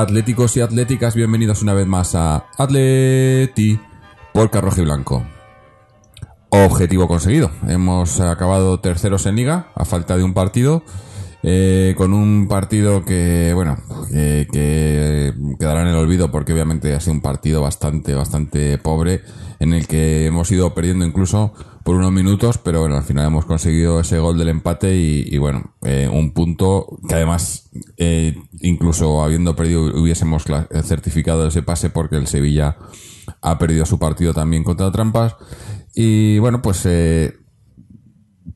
atléticos y atléticas, bienvenidos una vez más a Atleti por Carroje Blanco. Objetivo conseguido. Hemos acabado terceros en liga a falta de un partido. eh, con un partido que, bueno, que, que quedará en el olvido porque obviamente ha sido un partido bastante, bastante pobre en el que hemos ido perdiendo incluso por unos minutos, pero bueno, al final hemos conseguido ese gol del empate y, bueno, eh, un punto que además, eh, incluso habiendo perdido, hubiésemos certificado ese pase porque el Sevilla ha perdido su partido también contra Trampas. Y bueno, pues eh,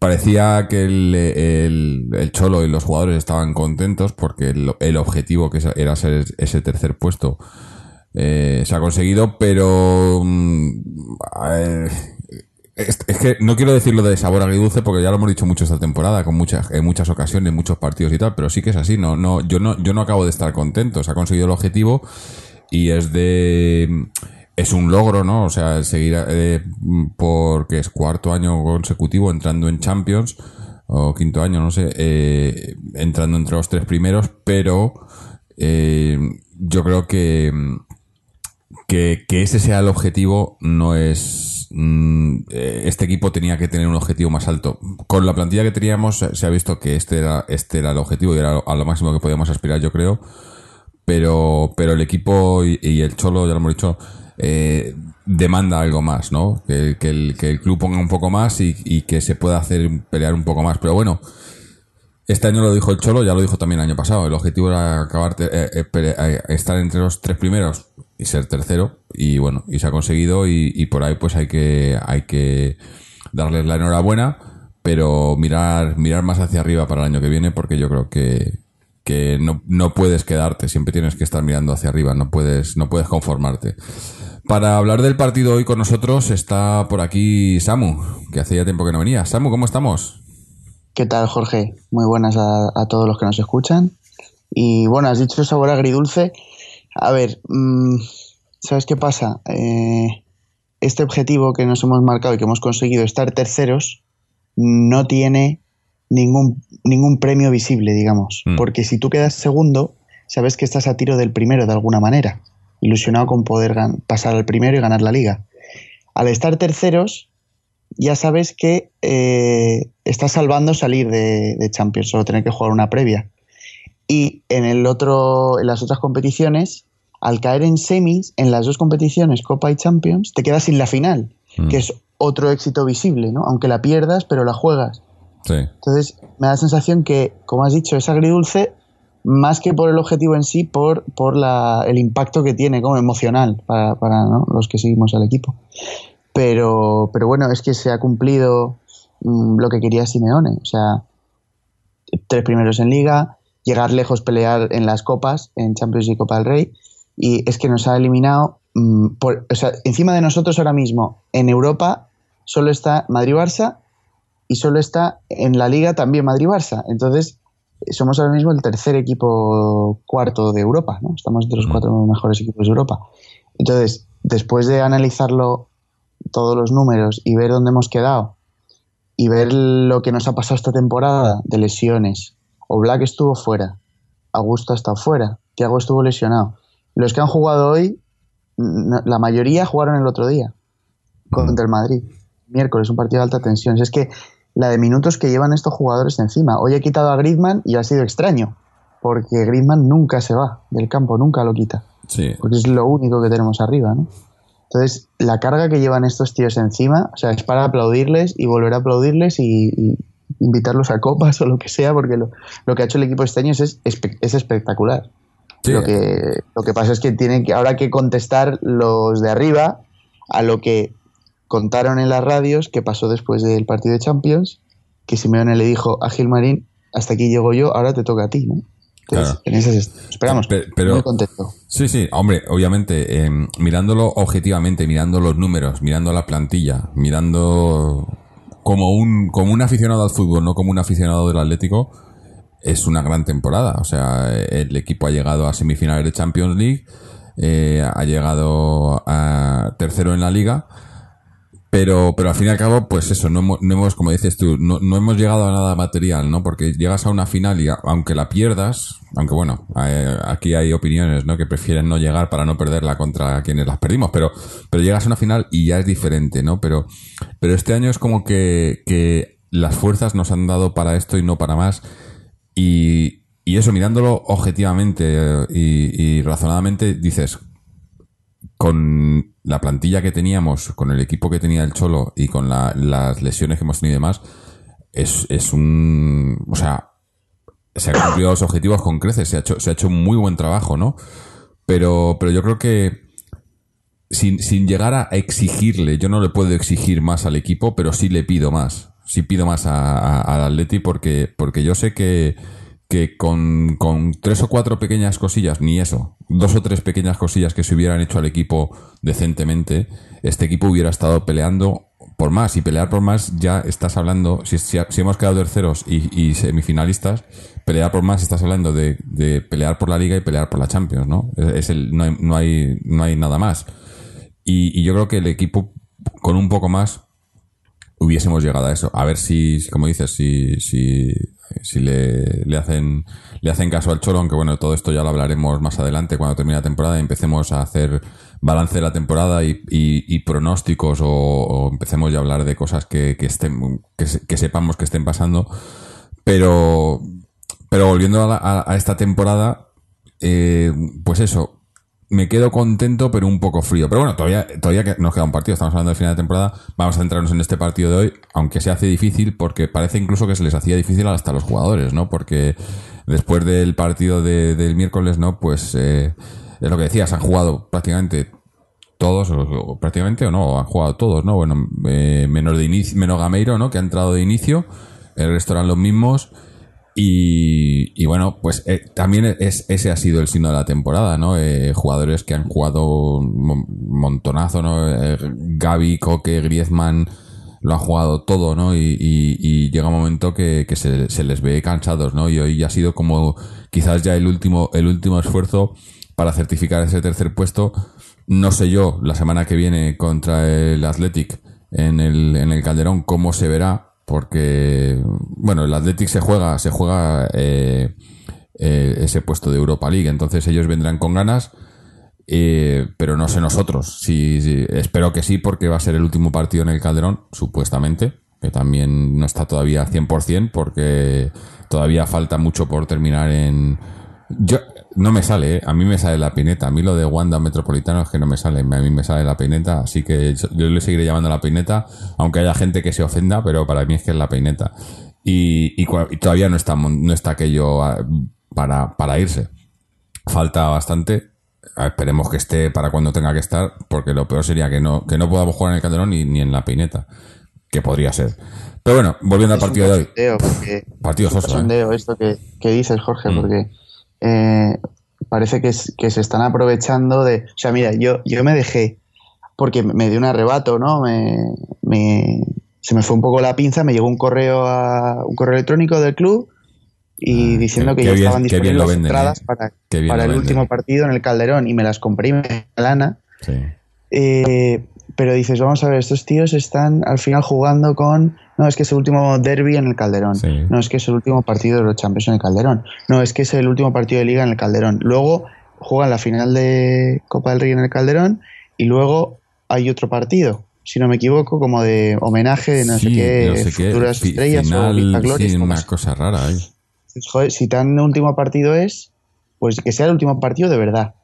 parecía que el, el- Cholo y los jugadores estaban contentos porque el, objetivo que era ser ese tercer puesto eh, se ha conseguido, pero mm, es, que no quiero decirlo de sabor agridulce porque ya lo hemos dicho mucho esta temporada con muchas en muchas ocasiones, muchos partidos y tal, pero sí que es así, no no yo no yo no acabo de estar contento, se ha conseguido el objetivo y es de es un logro, ¿no? O sea, seguir eh, porque es cuarto año consecutivo entrando en Champions o quinto año, no sé, eh, entrando entre los tres primeros, pero eh, yo creo que que, ese sea el objetivo no es mm, este equipo tenía que tener un objetivo más alto con la plantilla que teníamos se se ha visto que este era este era el objetivo y era a lo máximo que podíamos aspirar yo creo pero pero el equipo y, y el cholo ya lo hemos dicho eh, demanda algo más no que, el, que el club ponga un poco más y, que se pueda hacer pelear un poco más pero bueno este año lo dijo el Cholo, ya lo dijo también el año pasado. El objetivo era acabar eh, eh, eh, estar entre los tres primeros y ser tercero. Y bueno, y se ha conseguido y, y por ahí pues hay que hay que darles la enhorabuena, pero mirar mirar más hacia arriba para el año que viene porque yo creo que que no, no puedes quedarte, siempre tienes que estar mirando hacia arriba, no puedes no puedes conformarte. Para hablar del partido hoy con nosotros está por aquí Samu, que hacía tiempo que no venía. Samu, ¿cómo estamos? ¿Qué tal, Jorge? Muy buenas a, a todos los que nos escuchan. Y bueno, has dicho sabor agridulce. A ver, mm, ¿sabes qué pasa? Eh, este objetivo que nos hemos marcado y que hemos conseguido estar terceros no tiene ningún, ningún premio visible, digamos. Mm. Porque si tú quedas segundo, sabes que estás a tiro del primero de alguna manera. Ilusionado con poder pasar al primero y ganar la liga. Al estar terceros, ya sabes que eh, estás salvando salir de, de Champions, solo tener que jugar una previa. Y en el otro, en las otras competiciones, al caer en semis, en las dos competiciones, Copa y Champions, te quedas sin la final, Mm. que es otro éxito visible, ¿no? Aunque la pierdas, pero la juegas. Sí. Entonces, me da la sensación que, como has dicho, es agridulce más que por el objetivo en sí, por, por la, el impacto que tiene como emocional para, para ¿no? los que seguimos al equipo. Pero, pero bueno, es que se ha cumplido mm, lo que quería Simeone. O sea, tres primeros en liga, llegar lejos, pelear en las copas, en Champions y Copa del Rey. Y es que nos ha eliminado. mm, o sea, encima de nosotros ahora mismo, en Europa, solo está Madrid-Barça y solo está en la liga también Madrid-Barça. Entonces, somos ahora mismo el tercer equipo cuarto de Europa, ¿no? Estamos entre los cuatro mejores equipos de Europa. Entonces, después de analizarlo todos los números y ver dónde hemos quedado y ver lo que nos ha pasado esta temporada de lesiones, o Black estuvo fuera, Augusto ha estado fuera, Thiago estuvo lesionado. Los que han jugado hoy, la mayoría jugaron el otro día contra el Madrid. Miércoles, un partido de alta tensión. Si es que la de minutos que llevan estos jugadores encima. Hoy he quitado a Griezmann y ha sido extraño, porque Griezmann nunca se va del campo, nunca lo quita, Sí. porque es lo único que tenemos arriba, ¿no? Entonces, la carga que llevan estos tíos encima, o sea, es para aplaudirles y volver a aplaudirles y, y invitarlos a copas o lo que sea, porque lo, lo que ha hecho el equipo este año es, es espectacular. Sí. Lo, que, lo que pasa es que tienen que ahora que contestar los de arriba a lo que contaron en las radios que pasó después del partido de Champions, que Simeone le dijo a Gilmarín, hasta aquí llego yo, ahora te toca a ti, ¿no? Entonces, Claro. en esas esperamos. Pe- pero- Muy contento. Sí, sí, hombre, obviamente, eh, mirándolo objetivamente, mirando los números, mirando la plantilla, mirando como un, como un aficionado al fútbol, no como un aficionado del Atlético, es una gran temporada. O sea, el equipo ha llegado a semifinales de Champions League, eh, ha llegado a tercero en la liga, pero, pero al fin y al cabo, pues eso, no hemos, no hemos como dices tú, no, no hemos llegado a nada material, ¿no? Porque llegas a una final y aunque la pierdas, aunque bueno, eh, aquí hay opiniones, ¿no? Que prefieren no llegar para no perderla contra quienes las perdimos, pero, pero llegas a una final y ya es diferente, ¿no? Pero, pero este año es como que, que las fuerzas nos han dado para esto y no para más. Y, y eso, mirándolo objetivamente eh, y, y razonadamente, dices, con la plantilla que teníamos, con el equipo que tenía el Cholo y con la- las lesiones que hemos tenido y demás, es, es un... O sea, se han cumplido los objetivos con creces, se ha hecho, se ha hecho un muy buen trabajo, ¿no? Pero, pero yo creo que sin, sin llegar a exigirle, yo no le puedo exigir más al equipo, pero sí le pido más. Sí pido más al Atleti porque, porque yo sé que, que con, con tres o cuatro pequeñas cosillas, ni eso, dos o tres pequeñas cosillas que se hubieran hecho al equipo decentemente, este equipo hubiera estado peleando por más. Y pelear por más ya estás hablando, si, si, hemos quedado terceros y, semifinalistas, pelear por más estás hablando de, pelear por la liga y pelear por la Champions, ¿no? Es, el, no, hay, no, hay, no hay nada más. Y, yo creo que el equipo, con un poco más, hubiésemos llegado a eso. A ver si, como dices, si, si le, le hacen le hacen caso al Cholo, aunque bueno, todo esto ya lo hablaremos más adelante cuando termine la temporada y empecemos a hacer balance de la temporada y, pronósticos o, empecemos ya a hablar de cosas que, estén que, se- que sepamos que estén pasando. Pero pero volviendo a, la- a esta temporada, eh, pues eso, me quedo contento, pero un poco frío. Pero bueno, todavía, todavía nos queda un partido, estamos hablando del final de temporada. Vamos a centrarnos en este partido de hoy, aunque se hace difícil, porque parece incluso que se les hacía difícil hasta los jugadores, ¿no? Porque después del partido de- del miércoles, ¿no? Pues eh, es lo que decías, han jugado prácticamente todos, o prácticamente o no, han jugado todos, ¿no? Bueno, eh, menos de inicio, menos Gameiro, ¿no? Que ha entrado de inicio, el resto eran los mismos. Y, bueno, pues eh, también es, ese ha sido el signo de la temporada, ¿no? Eh, jugadores que han jugado un mon- montonazo, ¿no? Eh, Gaby, Coque, Griezmann, lo han jugado todo, ¿no? Y, y- y llega un momento que, se, se les ve cansados, ¿no? Y hoy ha sido como quizás ya el último, el último esfuerzo para certificar ese tercer puesto. No sé yo, la semana que viene contra el Athletic en el, en el Calderón, cómo se verá, porque, bueno, el Athletic se juega, se juega eh, eh, ese puesto de Europa League, entonces ellos vendrán con ganas, eh, pero no sé nosotros. Si, si- espero que sí, porque va a ser el último partido en el Calderón, supuestamente, que también no está todavía 100%, porque todavía falta mucho por terminar en... Yo, no me sale, ¿eh? a mí me sale la peineta. A mí lo de Wanda Metropolitano es que no me sale. A mí me sale la peineta, así que yo le seguiré llamando la peineta, aunque haya gente que se ofenda, pero para mí es que es la peineta. Y, y todavía no está, no está aquello ah, para, para irse. Falta bastante. Ah, Esperemos que esté para cuando tenga que estar, porque lo peor sería que no, que no podamos jugar en el Calderón ni, ni en la peineta, que podría ser. Pero bueno, volviendo al Es partido de hoy. Partido es un soso, ¿eh? esto que, que dices, Jorge, Mm. porque eh, parece que, es- que se están aprovechando de... O sea, mira, yo, yo me dejé, porque me dio un arrebato, ¿no? Me, me- se me fue un poco la pinza, me llegó un correo a, un correo electrónico del club y Ah, diciendo que ya bien- estaban disponibles las venden, entradas ¿eh? para, el venden. último partido en el Calderón y me las compré y me dio lana. Sí. Eh, pero dices, vamos a ver, estos tíos están al final jugando con. No, es que es el último derby en el Calderón. Sí. No, es que es el último partido de los Champions en el Calderón. No, es que es el último partido de Liga en el Calderón. Luego juegan la final de Copa del Rey en el Calderón y luego hay otro partido, si no me equivoco, como de homenaje de no sé qué, no sé qué, futuras estrellas o final, Vista Gloria, sí, una cosa rara ahí. Joder, si tan último partido es, pues que sea el último partido de verdad.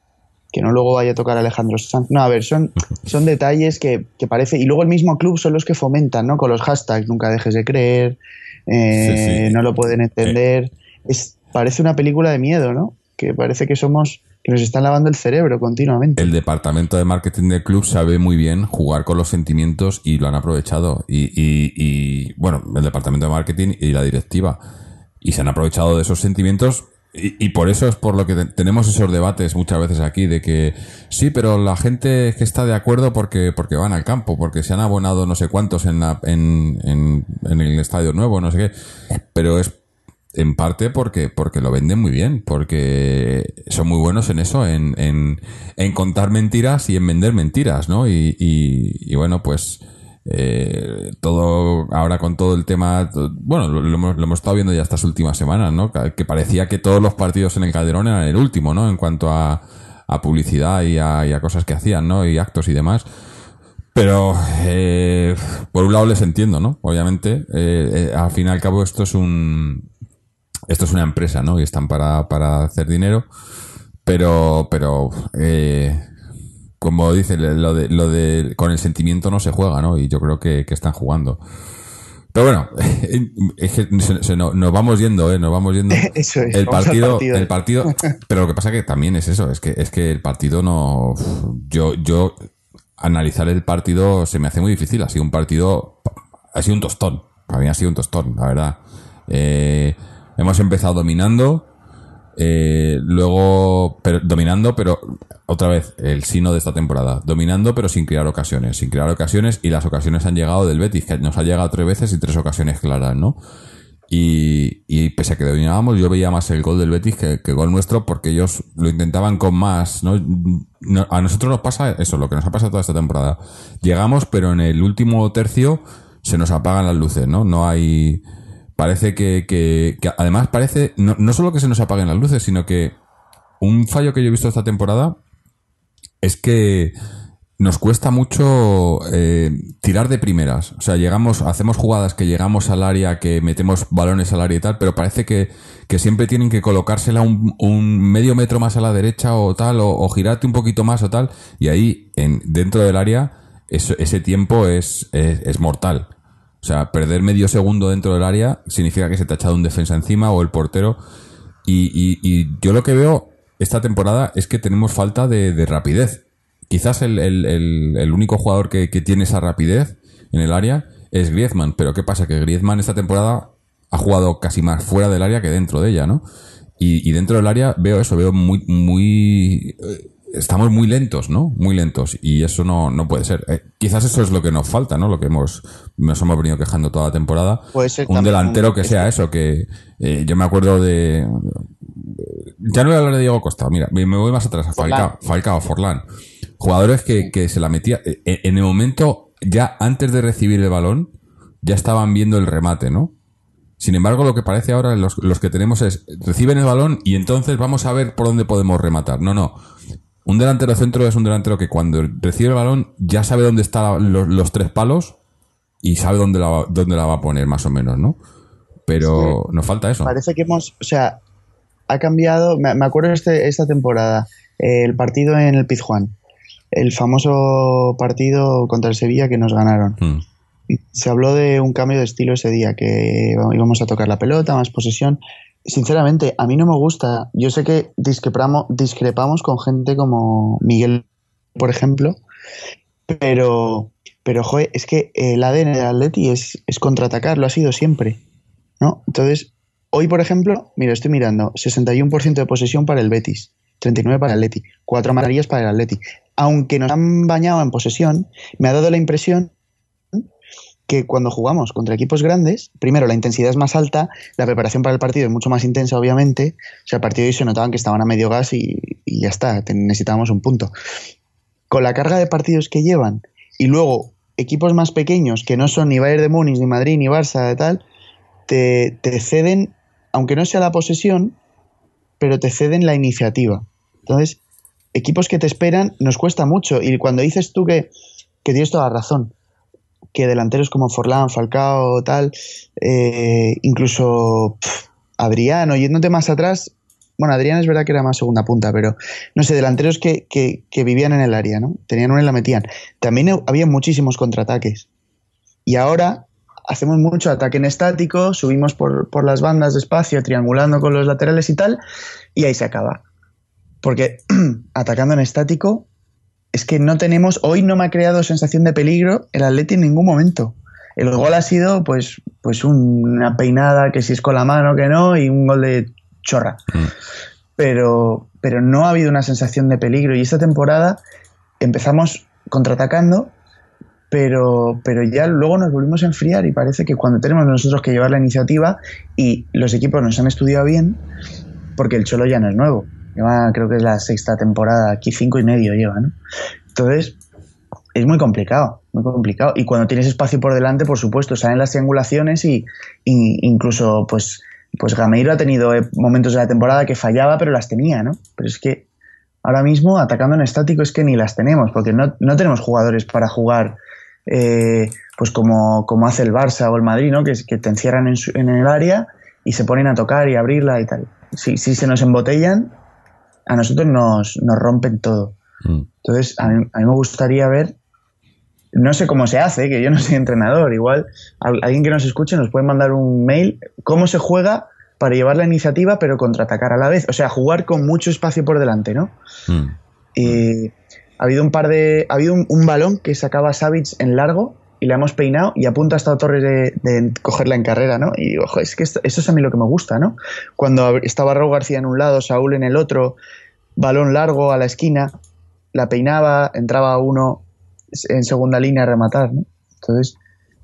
Que no luego vaya a tocar Alejandro Sanz. No, a ver, son, son detalles que, que parece. Y luego el mismo club son los que fomentan, ¿no? Con los hashtags, nunca dejes de creer, eh, Sí, sí. no lo pueden entender. Es, parece una película de miedo, ¿no? Que parece que somos. que nos están lavando el cerebro continuamente. El departamento de marketing del club sabe muy bien jugar con los sentimientos y lo han aprovechado. Y, y- y, bueno, el departamento de marketing y la directiva. Y se han aprovechado de esos sentimientos y, y por eso es por lo que te- tenemos esos debates muchas veces aquí de que sí, pero la gente que está de acuerdo porque porque van al campo, porque se han abonado no sé cuántos en, la, en, en, en el estadio nuevo, no sé qué. Pero es en parte porque porque lo venden muy bien, porque son muy buenos en eso, en, en, en contar mentiras y en vender mentiras, ¿no? Y, y, y bueno, pues eh, todo ahora con todo el tema, bueno, lo, hemos, estado viendo ya estas últimas semanas, ¿no? Que parecía que todos los partidos en el Calderón eran el último, ¿no? En cuanto a, publicidad y a, cosas que hacían, ¿no? Y actos y demás. Pero, eh, por un lado les entiendo, ¿no? Obviamente, eh, al fin y al cabo esto es un, esto es una empresa, ¿no? Y están para, para hacer dinero. Pero, pero, como dice, lo de, lo de, con el sentimiento no se juega, ¿no? Y yo creo que, que están jugando. Pero bueno, es que se- se nos, nos vamos yendo, ¿eh? Nos vamos yendo. Eso es, El partido, partido. el partido, pero lo que pasa que también es eso, es que, es que el partido no, yo, yo, analizar el partido se me hace muy difícil, ha sido un partido, ha sido un tostón, para mí ha sido un tostón, la verdad. Eh, hemos empezado dominando, eh, luego, dominando, pero otra vez, el sino de esta temporada. Dominando, pero sin crear ocasiones. Sin crear ocasiones, y las ocasiones han llegado del Betis, que nos ha llegado tres veces y tres ocasiones claras, ¿no? Y, y pese a que dominábamos, yo veía más el gol del Betis que, que el gol nuestro, porque ellos lo intentaban con más, ¿no? No- A nosotros nos pasa eso, lo que nos ha pasado toda esta temporada. Llegamos, pero en el último tercio se nos apagan las luces, ¿no? No hay. Parece que, que, que además parece, no, no solo que se nos apaguen las luces, sino que un fallo que yo he visto esta temporada es que nos cuesta mucho eh, tirar de primeras. O sea, llegamos, hacemos jugadas que llegamos al área, que metemos balones al área y tal, pero parece que, que siempre tienen que colocársela un, medio metro más a la derecha o tal, o, girarte un poquito más o tal, y ahí, en, dentro del área, ese tiempo es, es mortal. O sea, perder medio segundo dentro del área significa que se te ha echado un defensa encima o el portero. Y, y- y yo lo que veo esta temporada es que tenemos falta de, de rapidez. Quizás el, el- el- el único jugador que, que tiene esa rapidez en el área es Griezmann. Pero ¿qué pasa? Que Griezmann esta temporada ha jugado casi más fuera del área que dentro de ella, ¿no? Y, y dentro del área veo eso, veo muy, muy, eh, estamos muy lentos, ¿no? Muy lentos. Y eso no, no puede ser. Eh, quizás eso es lo que nos falta, ¿no? Lo que hemos, nos hemos venido quejando toda la temporada. Puede ser un delantero un- que sea eso, que eh, yo me acuerdo de, ya no voy a hablar de Diego Costa, mira, me voy más atrás, a Falcao, Falcao, Forlán. Jugadores que, que se la metía, eh, en el momento, ya antes de recibir el balón, ya estaban viendo el remate, ¿no? Sin embargo, lo que parece ahora, los, los que tenemos es, reciben el balón y entonces vamos a ver por dónde podemos rematar. No, no. Un delantero centro es un delantero que cuando recibe el balón ya sabe dónde están los, los tres palos y sabe dónde la, va- dónde la va a poner, más o menos, ¿no? Pero nos falta eso. Parece que hemos, o sea, ha cambiado, me, me acuerdo este, esta temporada, eh, el partido en el Pizjuán, el famoso partido contra el Sevilla que nos ganaron. Mm. Se habló de un cambio de estilo ese día, que íbamos a tocar la pelota, más posesión. Sinceramente, a mí no me gusta. Yo sé que discrepamos, discrepamos con gente como Miguel, por ejemplo, pero, pero joder, es que el ADN del Atleti es, es contraatacar, lo ha sido siempre. ¿no? Entonces, hoy, por ejemplo, mira, estoy mirando, 61% de posesión para el Betis, 39 para el Atleti, 4 amarillas para el Atleti. Aunque nos han bañado en posesión, me ha dado la impresión que cuando jugamos contra equipos grandes, primero la intensidad es más alta, la preparación para el partido es mucho más intensa, obviamente. O sea, el partido de hoy se notaban que estaban a medio gas y, ya está, necesitábamos un punto. Con la carga de partidos que llevan y luego equipos más pequeños que no son ni Bayern de Múnich, ni Madrid, ni Barça, tal, te, te ceden, aunque no sea la posesión, pero te ceden la iniciativa. Entonces, equipos que te esperan nos cuesta mucho. Y cuando dices tú que, que tienes toda la razón, que delanteros como Forlán, Falcao, tal, eh, incluso pf, Adrián, yéndote más atrás, bueno, Adrián es verdad que era más segunda punta, pero no sé, delanteros que, que, que vivían en el área, ¿no? Tenían una y la metían. También había muchísimos contraataques. Y ahora hacemos mucho ataque en estático, subimos por, por las bandas despacio, triangulando con los laterales y tal, y ahí se acaba. Porque atacando en estático, es que no tenemos, hoy no me ha creado sensación de peligro el Atleti en ningún momento. El gol ha sido pues, pues una peinada que si es con la mano que no, y un gol de chorra. Pero, pero no ha habido una sensación de peligro. Y esta temporada empezamos contraatacando, pero, pero ya luego nos volvimos a enfriar y parece que cuando tenemos nosotros que llevar la iniciativa y los equipos nos han estudiado bien, porque el Cholo ya no es nuevo. Creo que es la sexta temporada, aquí cinco y medio lleva, ¿no? Entonces, es muy complicado, muy complicado. Y cuando tienes espacio por delante, por supuesto, salen las triangulaciones y, incluso, pues, pues Gameiro ha tenido eh, momentos de la temporada que fallaba, pero las tenía, ¿no? Pero es que ahora mismo, atacando en estático, es que ni las tenemos, porque no, no tenemos jugadores para jugar, eh, pues como, como hace el Barça o el Madrid, ¿no? Que, que te encierran en, su- en el área y se ponen a tocar y abrirla y tal. Si, si se nos embotellan, a nosotros nos, nos rompen todo. Mm. Entonces, a mí, a mí me gustaría ver, no sé cómo se hace, que yo no soy entrenador, igual al- alguien que nos escuche nos puede mandar un mail, cómo se juega para llevar la iniciativa pero contraatacar a la vez, o sea, jugar con mucho espacio por delante, ¿no? Mm. Y ha habido un par de, ha habido un, un balón que sacaba Savage en largo y le hemos peinado y a punto ha estado Torres de, de cogerla en carrera, ¿no? Y ojo, es que esto- eso es a mí lo que me gusta, ¿no? Cuando ab- estaba Raúl García en un lado, Saúl en el otro, balón largo a la esquina, la peinaba, entraba uno en segunda línea a rematar, ¿no? Entonces,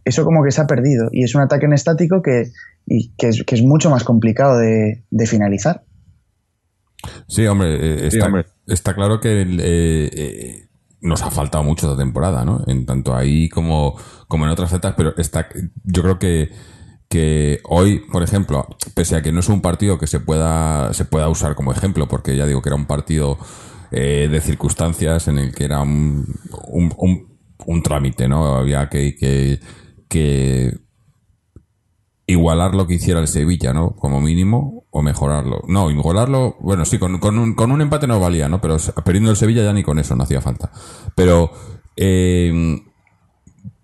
eso como que se ha perdido y es un ataque en estático que, y que, es, que es mucho más complicado de, de finalizar. Sí, hombre, eh, Sí, hombre. está claro que el, eh, eh, nos ha faltado mucho esta temporada, ¿no? En tanto ahí como, como en otras zetas, pero está, yo creo que, que hoy, por ejemplo, pese a que no es un partido que se pueda, se pueda usar como ejemplo, porque ya digo que era un partido eh, de circunstancias en el que era un, un, un- trámite, ¿no? Había que, que, que igualar lo que hiciera el Sevilla, ¿no? Como mínimo, o mejorarlo. No, mejorarlo, bueno, sí, con, con, un, con un empate no valía, ¿no? Pero perdiendo el Sevilla ya ni con eso no hacía falta. Pero eh,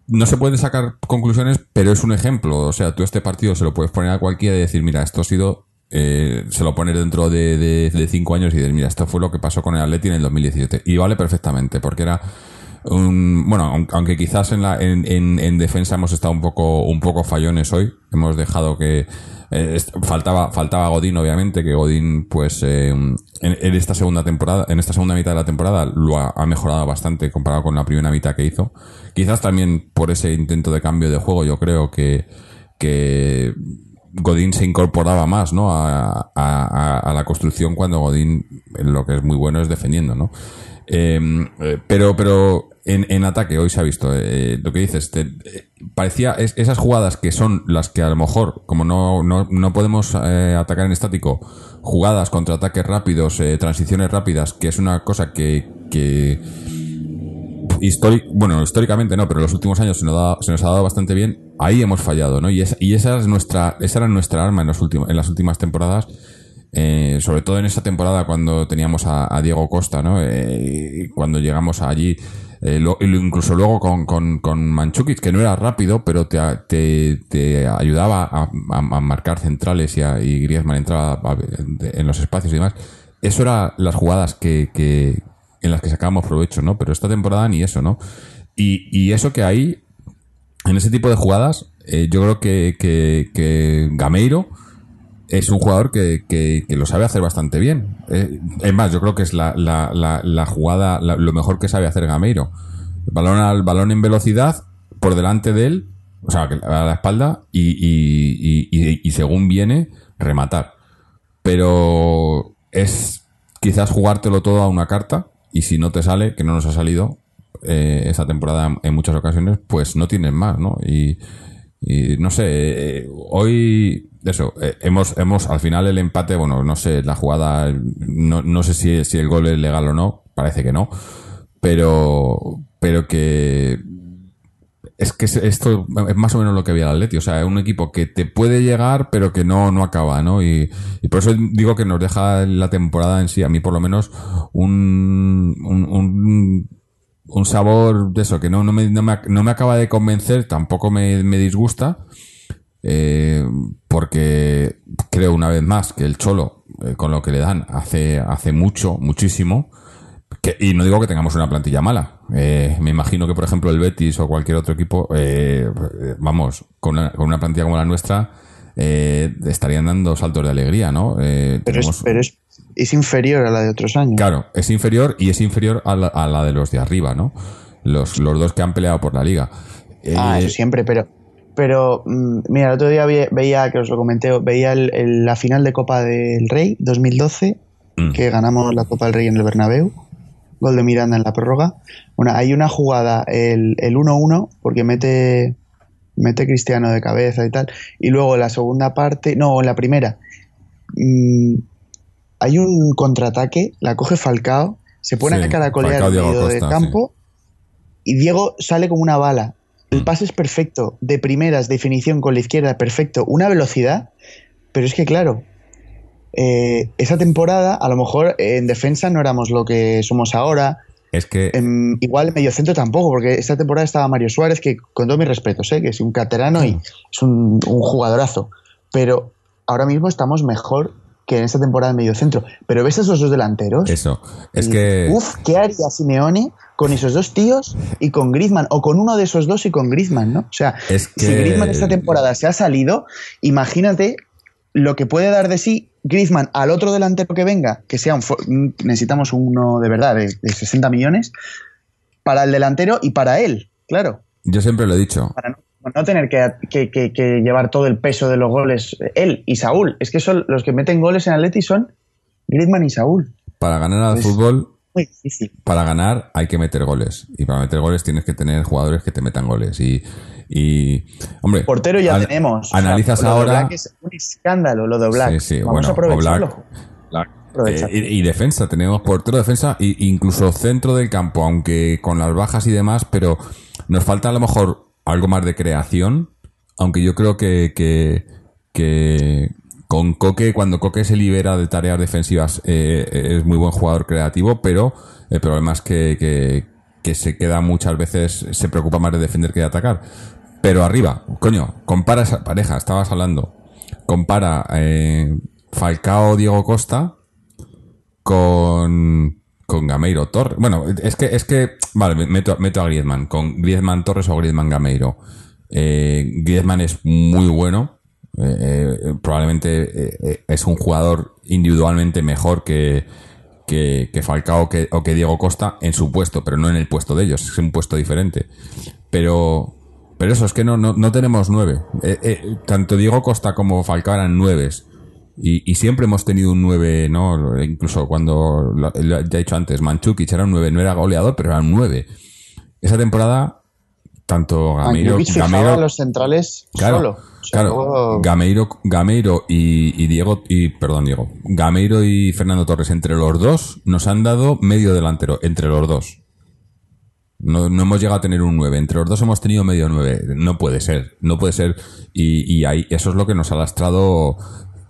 no se pueden sacar conclusiones, pero es un ejemplo. O sea, tú este partido se lo puedes poner a cualquiera y decir, mira, esto ha sido... eh, se lo pones dentro de, de, de cinco años y dices, mira, esto fue lo que pasó con el Atleti en el 2017. Y vale perfectamente, porque era bueno, aun- aunque quizás en, la, en, en, en defensa hemos estado un poco, un poco fallones hoy, hemos dejado que eh, faltaba, faltaba Godín, obviamente, que Godín, pues, eh, en, esta segunda temporada, en esta segunda mitad de la temporada, lo ha, mejorado bastante comparado con la primera mitad que hizo. Quizás también por ese intento de cambio de juego, yo creo que, que Godín se incorporaba más, ¿no? A, a- a- la construcción cuando Godín lo que es muy bueno es defendiendo, ¿no? Eh, pero, pero en, en ataque hoy se ha visto eh, lo que dices. eh, parecía es- esas jugadas que son las que a lo mejor, como no, no, no podemos eh, atacar en estático, jugadas contra ataques rápidos, eh, transiciones rápidas, que es una cosa que, que bueno, históricamente no, pero en los últimos años se nos, ha dado bastante bien. Ahí hemos fallado, ¿no? Y, esa- y esa es nuestra, esa era nuestra arma en los últimos, en las últimas temporadas. eh, sobre todo en esa temporada cuando teníamos a, Diego Costa, ¿no? Eh, cuando llegamos allí, eh, lo- incluso luego con, con, con que no era rápido, pero te, te, te ayudaba a, a- marcar centrales y, a, y Griezmann entraba en los espacios y demás. Eso eran las jugadas que, que, en las que sacábamos provecho, ¿no? Pero esta temporada ni eso, ¿no? Y, y eso que hay, en ese tipo de jugadas, eh, yo creo que, que, que Gameiro es un jugador que, que- lo sabe hacer bastante bien. Eh, es más, yo creo que es la, la, la, la jugada, lo mejor que sabe hacer Gameiro. Balón al balón en velocidad, por delante de él, o sea, a la espalda, y, y, y, y- y según viene, rematar. Pero es quizás jugártelo todo a una carta, y si no te sale, que no nos ha salido eh, esta temporada en muchas ocasiones, pues no tienes más, ¿no? Y, y no sé, eh, hoy, eso, eh, hemos, hemos, al final el empate, bueno, no sé, la jugada, no, no sé si, si el gol es legal o no, parece que no, pero, pero que es que es- esto es más o menos lo que había el Atleti, o sea, un equipo que te puede llegar, pero que no, no acaba, ¿no? Y, y por eso digo que nos deja la temporada en sí, a mí por lo menos, un, un, un, un sabor de eso, que no, no, me, no, me, no me acaba de convencer, tampoco me, me disgusta, eh, porque creo una vez más que el Cholo, eh, con lo que le dan, hace, hace mucho, muchísimo, que, y no digo que tengamos una plantilla mala. Eh, me imagino que, por ejemplo, el Betis o cualquier otro equipo, eh, vamos, con una, con una plantilla como la nuestra, eh, estarían dando saltos de alegría, ¿no? Eh, Pero, tenemos- es, pero es, es inferior a la de otros años. Claro, es inferior y es inferior a la, a la de los de arriba, ¿no? Los, los dos que han peleado por la liga. Ah, Eh, eso siempre, pero. Pero, mm, mira, el otro día veía, que os lo comenté, veía el- el- la final de Copa del Rey 2012, Mm. que ganamos la Copa del Rey en el Bernabéu, gol de Miranda en la prórroga. Bueno, hay una jugada, el el 1-1, porque mete, mete Cristiano de cabeza y tal, y luego la segunda parte, no, en la primera, mm, hay un contraataque, la coge Falcao, se pone Sí, a caracolear Diego medio Costa, campo y Diego sale como una bala. El pase es perfecto, de primeras, definición con la izquierda, perfecto, una velocidad, pero es que claro, eh, esa temporada a lo mejor en defensa no éramos lo que somos ahora, es que en- igual en mediocentro tampoco, porque esta temporada estaba Mario Suárez, que con todos mis respetos, ¿eh? que es un caterano y es un, un jugadorazo, pero ahora mismo estamos mejor que en esta temporada en mediocentro. Pero ves a esos dos delanteros. eso. Es y, que. Uf, ¿qué haría Simeone con esos dos tíos y con Griezmann? O con uno de esos dos y con Griezmann, ¿no? O sea, Es si Griezmann esta temporada se ha salido, imagínate lo que puede dar de sí Griezmann al otro delantero que venga, que sea un... Necesitamos uno de verdad, de, de 60 millones, para el delantero y para él, claro. Yo siempre lo he dicho. Para no, no tener que, que- que- que llevar todo el peso de los goles él y Saúl. Es que son los que meten goles en Atleti son Griezmann y Saúl. Para ganar al fútbol, Muy difícil. para ganar hay que meter goles. Y para meter goles tienes que tener jugadores que te metan goles. Y. y hombre. Portero ya an- tenemos. Analizas O sea, lo de ahora. Es un escándalo lo de Black. Sí, sí, Vamos bueno, a aprovecharlo. Eh, y, y defensa, tenemos portero, defensa e incluso centro del campo, aunque con las bajas y demás, pero nos falta a lo mejor algo más de creación, aunque yo creo que, que, que con Coque, cuando Coque se libera de tareas defensivas, eh, es muy buen jugador creativo, pero el problema es que, que, que se queda muchas veces, se preocupa más de defender que de atacar. Pero arriba, coño, compara esa pareja, estabas hablando, compara eh, Falcao Diego Costa con con Gameiro Torres. Bueno, es que es que vale, me- meto, meto a Griezmann con Griezmann Torres o Griezmann Gameiro. Eh, Griezmann es muy bueno. eh, eh, probablemente eh, es un jugador individualmente mejor que, que, Falcao que, o que Diego Costa en su puesto, pero no en el puesto de ellos, es un puesto diferente. Pero, pero eso es que no, no, no tenemos nueve. Eh, eh, tanto Diego Costa como Falcao eran nueves. Y, y siempre hemos tenido un 9, ¿no? Incluso cuando, lo, lo he dicho antes, Manchukic era un 9, no era goleador, pero era un 9. Esa temporada, tanto Gameiro, Gameiro- los centrales Claro, solo. O sea, claro. luego- Gameiro, Gameiro y, y Diego, y perdón, Diego. Gameiro y Fernando Torres, entre los dos, nos han dado medio delantero, entre los dos. No, no hemos llegado a tener un 9. Entre los dos hemos tenido medio 9. No puede ser. No puede ser. Y, y ahí, eso es lo que nos ha lastrado.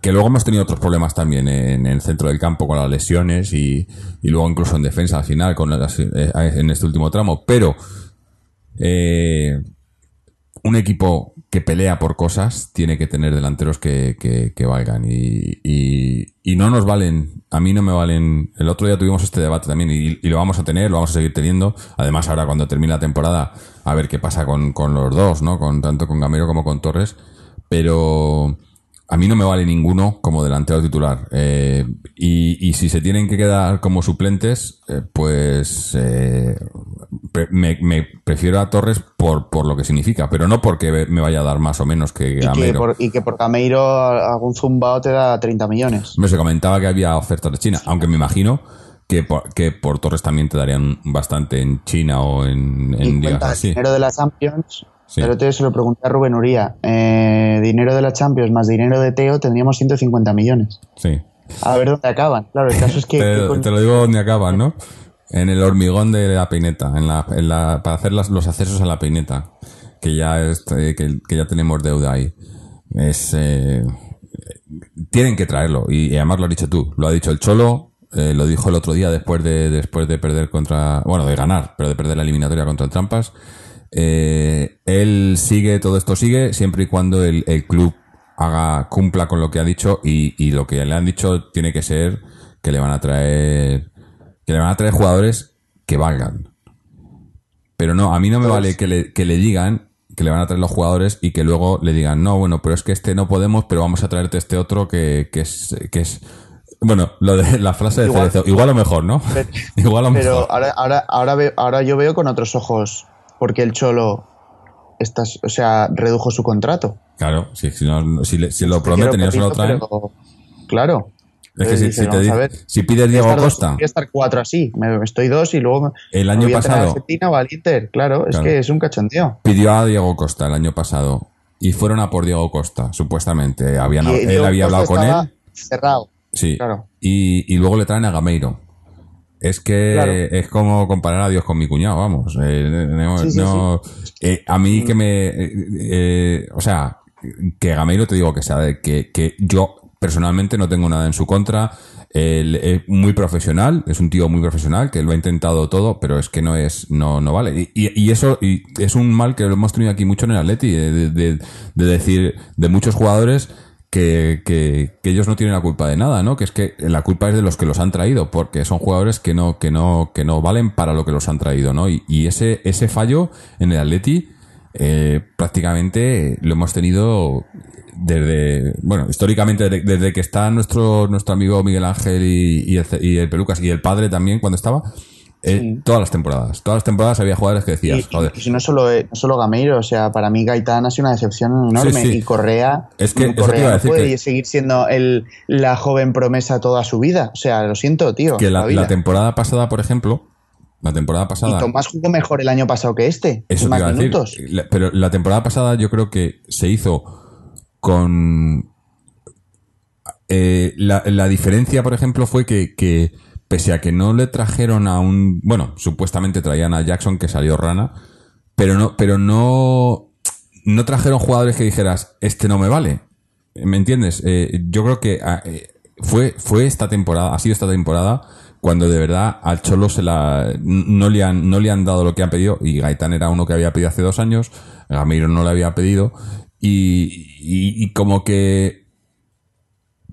Que luego hemos tenido otros problemas también en, el centro del campo con las lesiones y, y luego incluso en defensa al final con eh, en este último tramo. Pero eh, un equipo que pelea por cosas tiene que tener delanteros que, que- que valgan. Y, y- y no nos valen, a mí no me valen, el otro día tuvimos este debate también y, y lo vamos a tener, lo vamos a seguir teniendo, además ahora cuando termine la temporada a ver qué pasa con, con los dos, ¿no? Con, tanto con Gamero como con Torres, pero a mí no me vale ninguno como delantero titular. Eh, y, y si se tienen que quedar como suplentes, eh, pues eh, pre- me, me prefiero a Torres por, por lo que significa, pero no porque me vaya a dar más o menos que y, que Gamero. por, y que por Gameiro algún zumbao te da 30 millones. Hombre, se comentaba que había ofertas de China, aunque me imagino que por, que por Torres también te darían bastante en China o en, en Y cuenta, así. dinero de la Champions. Sí. Pero te se lo pregunté a Rubén Uría. Eh, dinero de la Champions más dinero de Teo tendríamos 150 millones. Sí. A ver dónde acaban. Claro, el caso es que. te, que con- te lo digo donde acaban, ¿no? En el hormigón de la peineta, en la, en la, para hacer las- los accesos a la peineta, que ya es, eh, que, que ya tenemos deuda ahí. Es, eh, tienen que traerlo y, y además lo has dicho tú, lo ha dicho el Cholo, eh, lo dijo el otro día después de después de perder contra, bueno, de ganar, pero de perder la eliminatoria contra el Trampas. Eh, él sigue, todo esto sigue siempre y cuando el, el club haga cumpla con lo que ha dicho y, y lo que le han dicho tiene que ser que le van a traer que le van a traer jugadores que valgan. Pero no, a mí no me vale que le, que le digan que le van a traer los jugadores y que luego le digan, no, bueno, pero es que este no podemos, pero vamos a traerte este otro que, que es... Que es bueno, lo de la frase de Igual- Cerezo, igual o mejor, ¿no? Pero- igual o mejor. Pero ahora, ahora, ahora, veo- ahora yo veo con otros ojos porque el Cholo estás, o sea, redujo su contrato. Claro, si, si, no- si, le- si lo prometen y no se lo traen. pero- claro. Es que Entonces si, te vamos di- a ver, si pides Voy Diego Costa, voy a estar cuatro así. Me, estoy dos y luego me- el me año voy a entrenar a pasado Argentina o al Inter. Claro, es que es un cachondeo. pidió a Diego Costa el año pasado y fueron a por Diego Costa, supuestamente. Habían, él había hablado con él. Cerrado. Sí. Claro. Y, y luego le traen a Gameiro. Es que Claro. es como comparar a Dios con mi cuñado, vamos. Eh, no- Sí, sí, no- eh, a mí que me... eh, eh, o sea, que Gameiro te digo que sabe que, que yo personalmente no tengo nada en su contra. Él es muy profesional, es un tío muy profesional que lo ha intentado todo, pero es que no es, no, no vale. Y, y- eso y es un mal que lo hemos tenido aquí mucho en el Atleti, de- de- de decir de muchos jugadores que, que- que ellos no tienen la culpa de nada, ¿no? Que es que la culpa es de los que los han traído, porque son jugadores que no, que no, que no valen para lo que los han traído, ¿no? Y, y ese, ese fallo en el Atleti, eh, prácticamente lo hemos tenido desde, bueno, históricamente desde, que está nuestro, nuestro amigo Miguel Ángel y el, y el Pelucas y el padre también cuando estaba, eh, todas las temporadas, todas las temporadas había jugadores que Y, decías, joder, y no solo, eh, no solo Gameiro, o sea, para mí Gaitán ha sido una decepción enorme. Sí, sí. Y Correa, Es que Correa no puede que- seguir siendo el, la joven promesa toda su vida. O sea, lo siento, tío. que la, temporada pasada, por ejemplo, la temporada Y pasada... Tomás jugó mejor el año pasado que este. Eso más iba a decir. minutos. La- pero la temporada pasada yo creo que se hizo con... eh, la, la diferencia, por ejemplo, fue que, que pese a que no le trajeron a un... Bueno, supuestamente traían a Jackson que salió rana, pero no, pero no, no trajeron jugadores que dijeras, este no me vale. ¿Me entiendes? Eh, yo creo que ah, eh, fue, fue esta temporada, ha sido esta temporada cuando de verdad al Cholo se la, no le han, no le han dado lo que han pedido y Gaitán era uno que había pedido hace dos años, Gamiro no le había pedido y, y, y como que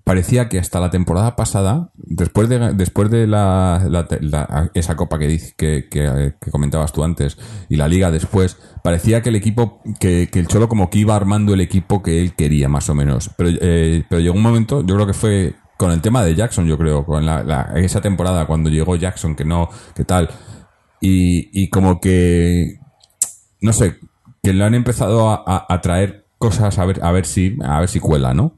parecía que hasta la temporada pasada, después de, después de la, esa copa que, que, que- comentabas tú antes y la liga después, parecía que el equipo, que, que el Cholo como que iba armando el equipo que él quería más o menos. Pero, eh, pero llegó un momento, yo creo que fue con el tema de Jackson, yo creo, con la, esa temporada cuando llegó Jackson, que no, que tal, y, y como que, no sé, que le han empezado a, a- a traer cosas a ver, a ver si, a ver si cuela, ¿no?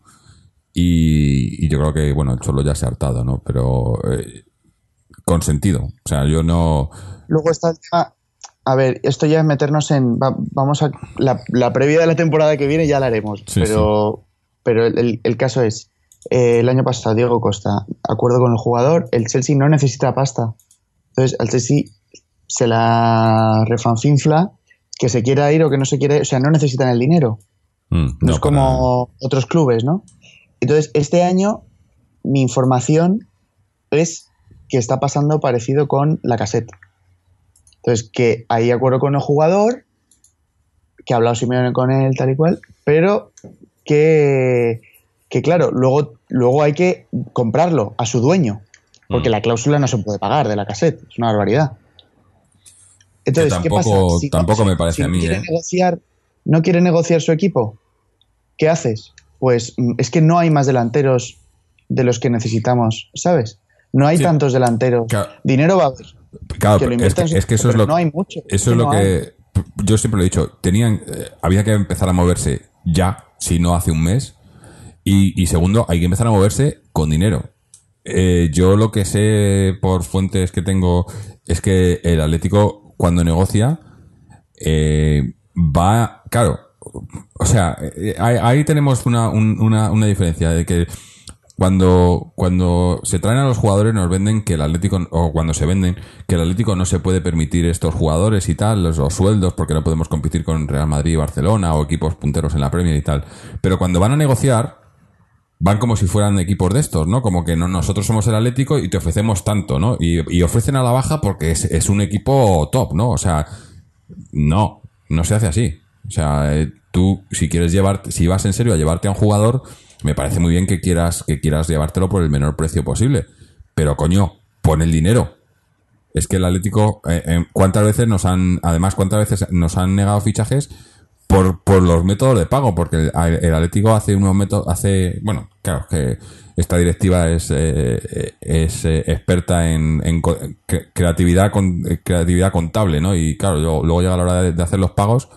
Y, y yo creo que, bueno, el Cholo ya se ha hartado, ¿no? Pero eh, con sentido. O sea, yo no... Luego está el tema. A ver, esto ya es meternos en. va- vamos a. La, la previa de la temporada que viene ya la haremos. Sí, pero pero el, el- caso es. eh, el año pasado, Diego Costa, acuerdo con el jugador, el Chelsea no necesita pasta. Entonces, al Chelsea se la refanfinfla, que se quiera ir o que no se quiera ir. O sea, no necesitan el dinero. mm, No, no es como otros clubes, ¿no? Entonces, este año, mi información es que está pasando parecido con la cassette. Entonces, que hay acuerdo con el jugador, que ha hablado Simeone con él, tal y cual, pero que, que claro, luego, luego hay que comprarlo a su dueño, porque Mm. la cláusula no se puede pagar de la cassette, es una barbaridad. Entonces, Que ¿qué pasa? tampoco- no- tampoco me parece si a mí, quiere ¿eh? negociar, no quiere negociar su equipo, ¿qué haces? Pues mm, es que no hay más delanteros de los que necesitamos, ¿sabes? No hay Sí. tantos delanteros. Claro. Dinero va a haber. Claro, que lo es que, es que eso es lo no hay mucho. Eso es no lo hay. que yo siempre lo he dicho. Tenían, eh, había que empezar a moverse ya, si no hace un mes. Y, y segundo, hay que empezar a moverse con dinero. Eh, yo lo que sé por fuentes que tengo es que el Atlético cuando negocia eh, va, claro, o sea, eh, ahí, tenemos una, un- una, una diferencia de que cuando, cuando se traen a los jugadores nos venden que el Atlético, o cuando se venden, que el Atlético no se puede permitir estos jugadores y tal, los, sueldos, porque no podemos competir con Real Madrid y Barcelona o equipos punteros en la Premier y tal. Pero cuando van a negociar, van como si fueran equipos de estos, ¿no? Como que no, nosotros somos el Atlético y te ofrecemos tanto, ¿no? Y, y ofrecen a la baja porque es, es un equipo top, ¿no? O sea, no, no se hace así. O sea, eh, tú, si quieres llevar, si vas en serio a llevarte a un jugador, me parece muy bien que quieras, que quieras llevártelo por el menor precio posible. Pero coño, pon el dinero. Es que el Atlético, eh, eh, ¿cuántas veces nos han, además, cuántas veces nos han negado fichajes por, por los métodos de pago, porque el, Atlético hace unos métodos, hace, bueno, claro, que esta directiva es, eh, es experta en, en creatividad con, creatividad contable, ¿no? Y claro, luego, llega la hora de hacer los pagos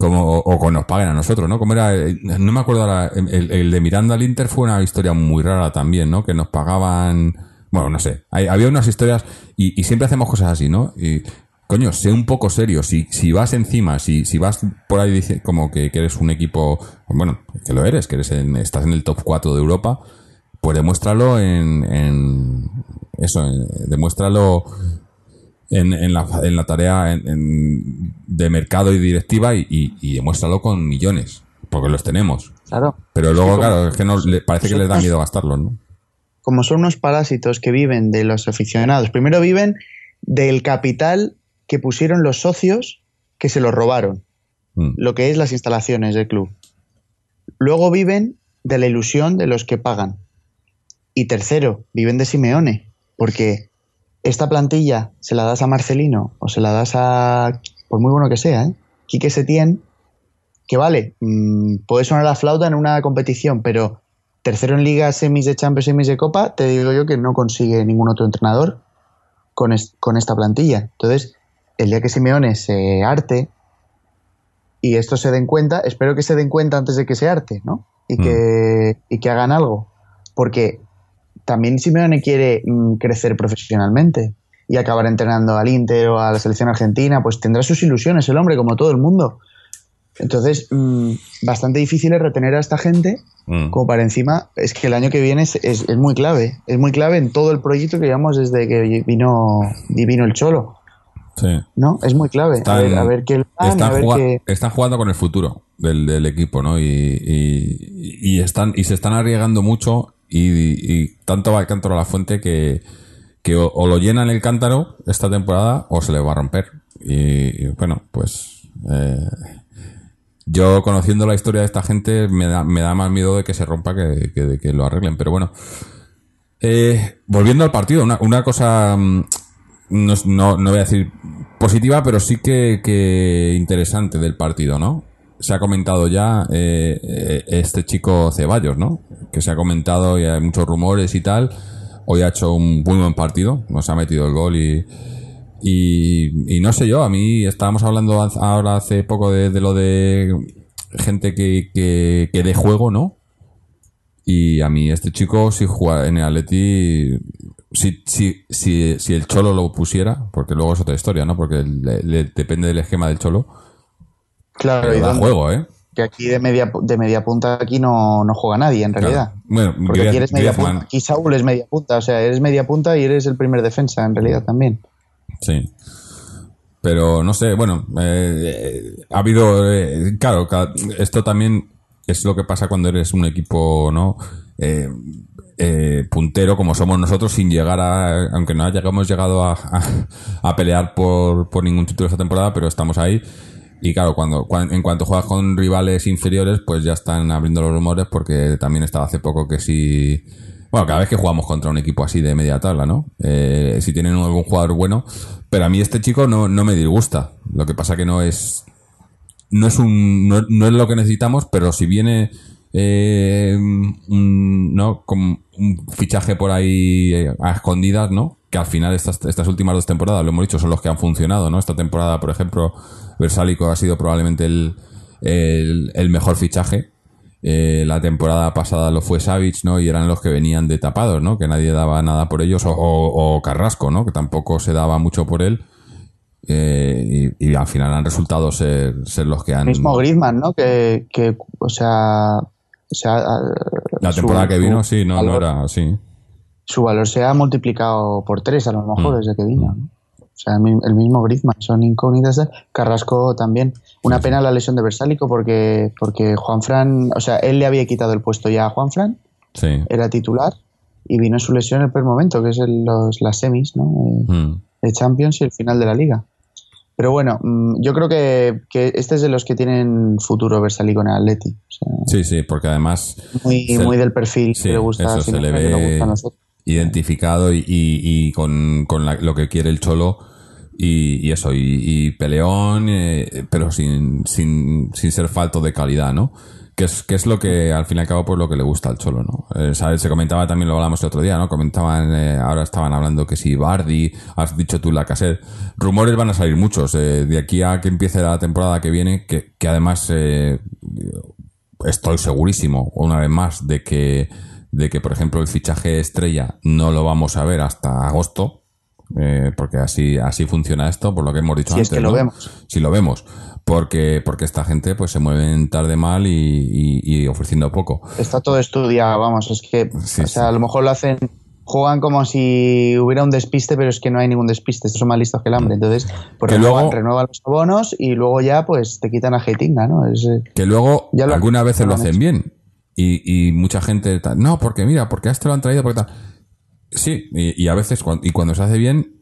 como, o, o nos paguen a nosotros, ¿no? Como era, eh, no me acuerdo ahora, el, de Miranda al Inter fue una historia muy rara también, ¿no? Que nos pagaban, bueno, no sé, hay- había unas historias y, y siempre hacemos cosas así, ¿no? Y, coño, sé un poco serio, si, si vas encima, si, si vas por ahí como que, que eres un equipo, bueno, que lo eres, que eres en- estás en el top 4 de Europa, pues demuéstralo en, en eso, en- demuéstralo en, en, la, en la tarea en- de mercado y directiva y, y, y demuéstralo con millones, porque los tenemos. Claro. Pero luego, claro, es que no, le- parece que les da miedo gastarlos, ¿no? como son unos parásitos que viven de los aficionados, primero viven del capital que pusieron los socios que se lo robaron, Mm. lo que es las instalaciones del club. Luego viven de la ilusión de los que pagan. Y tercero, viven de Simeone, porque esta plantilla se la das a Marcelino o se la das a, por muy bueno que sea, ¿eh? Quique Setién, que vale, mm, puede sonar la flauta en una competición, pero tercero en liga, semis de Champions, semis de Copa, te digo yo que no consigue ningún otro entrenador con, es- con esta plantilla. Entonces, el día que Simeone se arte y esto se den cuenta, espero que se den cuenta antes de que se arte, ¿no? Y que, y que hagan algo. Porque también Simeone quiere mm, crecer profesionalmente y acabar entrenando al Inter o a la selección argentina, pues tendrá sus ilusiones el hombre, como todo el mundo. Entonces, mm, bastante difícil es retener a esta gente Mm. como para encima, es que el año que viene es, es- es muy clave, es muy clave en todo el proyecto que llevamos desde que vino, vino el Cholo, Sí. ¿no? Es muy clave. Están, a ver, a ver qué plan, a están, jugando con el futuro del, del equipo, ¿no? Y, y, y están, y se están arriesgando mucho y, y tanto va el cántaro a la fuente que, que o, o lo llenan el cántaro esta temporada o se les va a romper. Y, y, bueno, pues eh, yo conociendo la historia de esta gente me da, me da más miedo de que se rompa que, que de que lo arreglen. Pero bueno, eh, volviendo al partido, una, una cosa mm, no, no, no voy a decir positiva, pero sí que, que interesante del partido, ¿no? Se ha comentado ya eh, eh, este chico Ceballos, ¿no? Que se ha comentado y hay muchos rumores y tal. Hoy ha hecho un muy buen partido, nos ha metido el gol y, y, y no sé yo, a mí estábamos hablando ahora hace poco de, de lo de gente que, que, que dé juego, ¿no? Y a mí este chico, si juega en el Atleti, si, si, si, si el Cholo lo pusiera, porque luego es otra historia, ¿no? Porque le- le- depende del esquema del Cholo, Claro, pero y da dónde- juego, ¿eh? que aquí de media, de media punta aquí no, no juega nadie, en realidad. Claro. Bueno, Porque aquí eres media punta. Aquí Saúl es media punta, o sea, eres media punta y eres el primer defensa, en realidad también. Sí. Pero no sé, bueno, eh, eh, ha habido, eh, claro, esto también es lo que pasa cuando eres un equipo, ¿no? Eh, eh, puntero como somos nosotros sin llegar a, aunque no hayamos llegado a, a, pelear por, por ningún título esta temporada, pero estamos ahí. Y claro, cuando, cuan- en cuanto juegas con rivales inferiores, pues ya están abriendo los rumores porque también estaba hace poco que si... Bueno, cada vez que jugamos contra un equipo así de media tabla, ¿no? Eh, si tienen algún jugador bueno. Pero a mí este chico no, no me disgusta. Lo que pasa que no es... No es un... No, no es lo que necesitamos, pero si viene... eh, un, ¿no? Con un fichaje por ahí eh, a escondidas, ¿no? Que al final estas, estas últimas dos temporadas, lo hemos dicho, son los que han funcionado, ¿no? Esta temporada, por ejemplo, Versálico ha sido probablemente el, el, mejor fichaje. Eh, la temporada pasada lo fue Savic, ¿no? Y eran los que venían de tapados, ¿no? Que nadie daba nada por ellos. O, o- o Carrasco, ¿no? Que tampoco se daba mucho por él. Eh, y, y al final han resultado ser, ser los que han... Mismo Griezmann, ¿no? Que, que o sea, o sea La su- temporada que vino, sí, no, no valor- era así. Su valor se ha multiplicado por tres, a lo mejor, Mm. desde que vino. ¿no? O sea, el mi- el mismo Griezmann, son incógnitas. Carrasco también. Una Sí, sí. pena la lesión de Versálico porque, porque Juan Fran, o sea, él le había quitado el puesto ya a Juan Fran, Sí. era titular, y vino su lesión en el primer momento, que es el- los, las semis, ¿no? Eh, Mm. de Champions y el final de la liga. Pero bueno, mm, yo creo que, que este es de los que tienen futuro Versálico en el Atleti. O sea, Sí, sí, porque además muy, se- muy del perfil sí, que le gusta eso se le ve gusta a nosotros. identificado y, y- y con, con la- lo que quiere el Cholo. y, y eso, y, y peleón, eh, pero sin, sin, sin ser falto de calidad, ¿no? Que es, que es lo que al fin y al cabo pues lo que le gusta al Cholo, ¿no? Eh. Se comentaba también, lo hablamos el otro día, ¿no? Comentaban, eh, ahora estaban hablando que si Bardi, has dicho tú la caser. Rumores van a salir muchos, eh, de aquí a que empiece la temporada que viene, que, que además estoy segurísimo, una vez más, de que, de que, por ejemplo, el fichaje estrella no lo vamos a ver hasta agosto, eh, porque así, así funciona esto, por lo que hemos dicho Si es antes. que lo vemos. Si lo vemos. Porque, porque esta gente pues se mueven tarde mal y, y- y ofreciendo poco. Está todo estudiado, vamos, es que, Sí, o sea, sí. a lo mejor lo hacen, juegan como si hubiera un despiste, pero es que no hay ningún despiste, estos son más listos que el hambre. Entonces, pues Que renuevan, luego- renuevan los abonos y luego ya, pues te quitan a Heitinga, ¿no? Es, eh, Que luego Ya lo- algunas veces lo hacen hecho. bien. Y, y mucha gente no, porque mira, porque a este lo han traído, porque tal. Sí, y, y a veces cuan- y cuando se hace bien,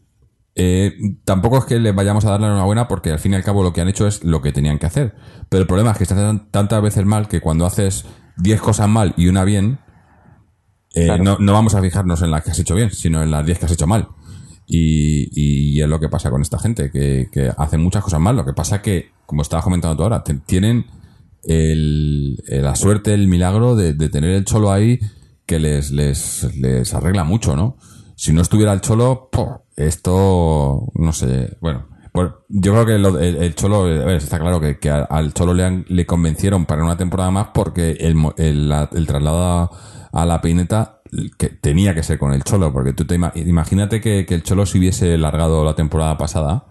eh, tampoco es que le vayamos a dar la enhorabuena porque al fin y al cabo lo que han hecho es lo que tenían que hacer. Pero el problema es que se hacen tantas veces mal que cuando haces 10 cosas mal y una bien, eh, Claro. no, no vamos a fijarnos en las que has hecho bien, sino en las 10 que has hecho mal. Y, y es lo que pasa con esta gente, que, que hacen muchas cosas mal. Lo que pasa que, como estabas comentando tú ahora, te- tienen el- la suerte, el milagro de, de tener el cholo ahí que les, les, les arregla mucho, ¿no? Si no estuviera el cholo, esto, no sé, bueno, pues yo creo que lo- el, el cholo, a ver, está claro que, que al- cholo le, han- le convencieron para una temporada más porque el, el, la- el traslado a, a la peineta que tenía que ser con el cholo, porque tú te ima- imagínate que, que el cholo se hubiese largado la temporada pasada,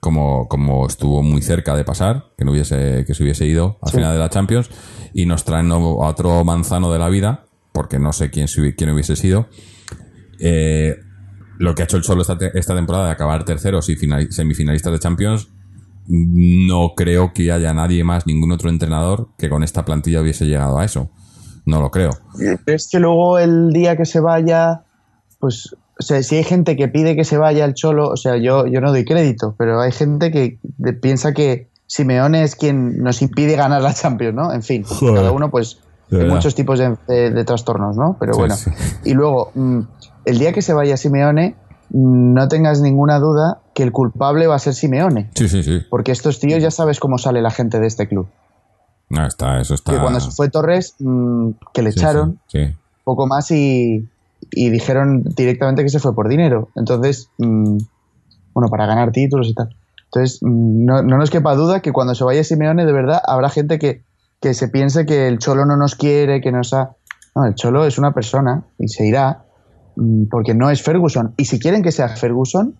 como, como estuvo muy cerca de pasar, que no hubiese, que se hubiese ido al final de la Champions, y nos traen a otro manzano de la vida, porque no sé quién, quién hubiese sido. Eh, lo que ha hecho el Cholo esta, te- esta temporada de acabar terceros y final- semifinalistas de Champions, no creo que haya nadie más, ningún otro entrenador que con esta plantilla hubiese llegado a eso. No lo creo. Es que luego el día que se vaya, pues, o sea, si hay gente que pide que se vaya el Cholo, o sea, yo, yo no doy crédito, pero hay gente que piensa que Simeone es quien nos impide ganar la Champions, ¿no? En fin, Joder. cada uno, pues, De muchos tipos de, de- de trastornos, ¿no? Pero Sí, bueno. sí. Y luego, mm, el día que se vaya Simeone, mm, no tengas ninguna duda que el culpable va a ser Simeone. Sí, sí, sí. Porque estos tíos ya sabes cómo sale la gente de este club. No, está, eso está. Que cuando se fue Torres, mm, que le Sí, echaron, sí, sí. poco más y, y dijeron directamente que se fue por dinero. Entonces, bueno, para ganar títulos y tal. Entonces, no, no nos quepa duda que cuando se vaya Simeone, de verdad, habrá gente que, que se piense que el Cholo no nos quiere, que nos ha... No, el Cholo es una persona y se irá mm, porque no es Ferguson. Y si quieren que sea Ferguson,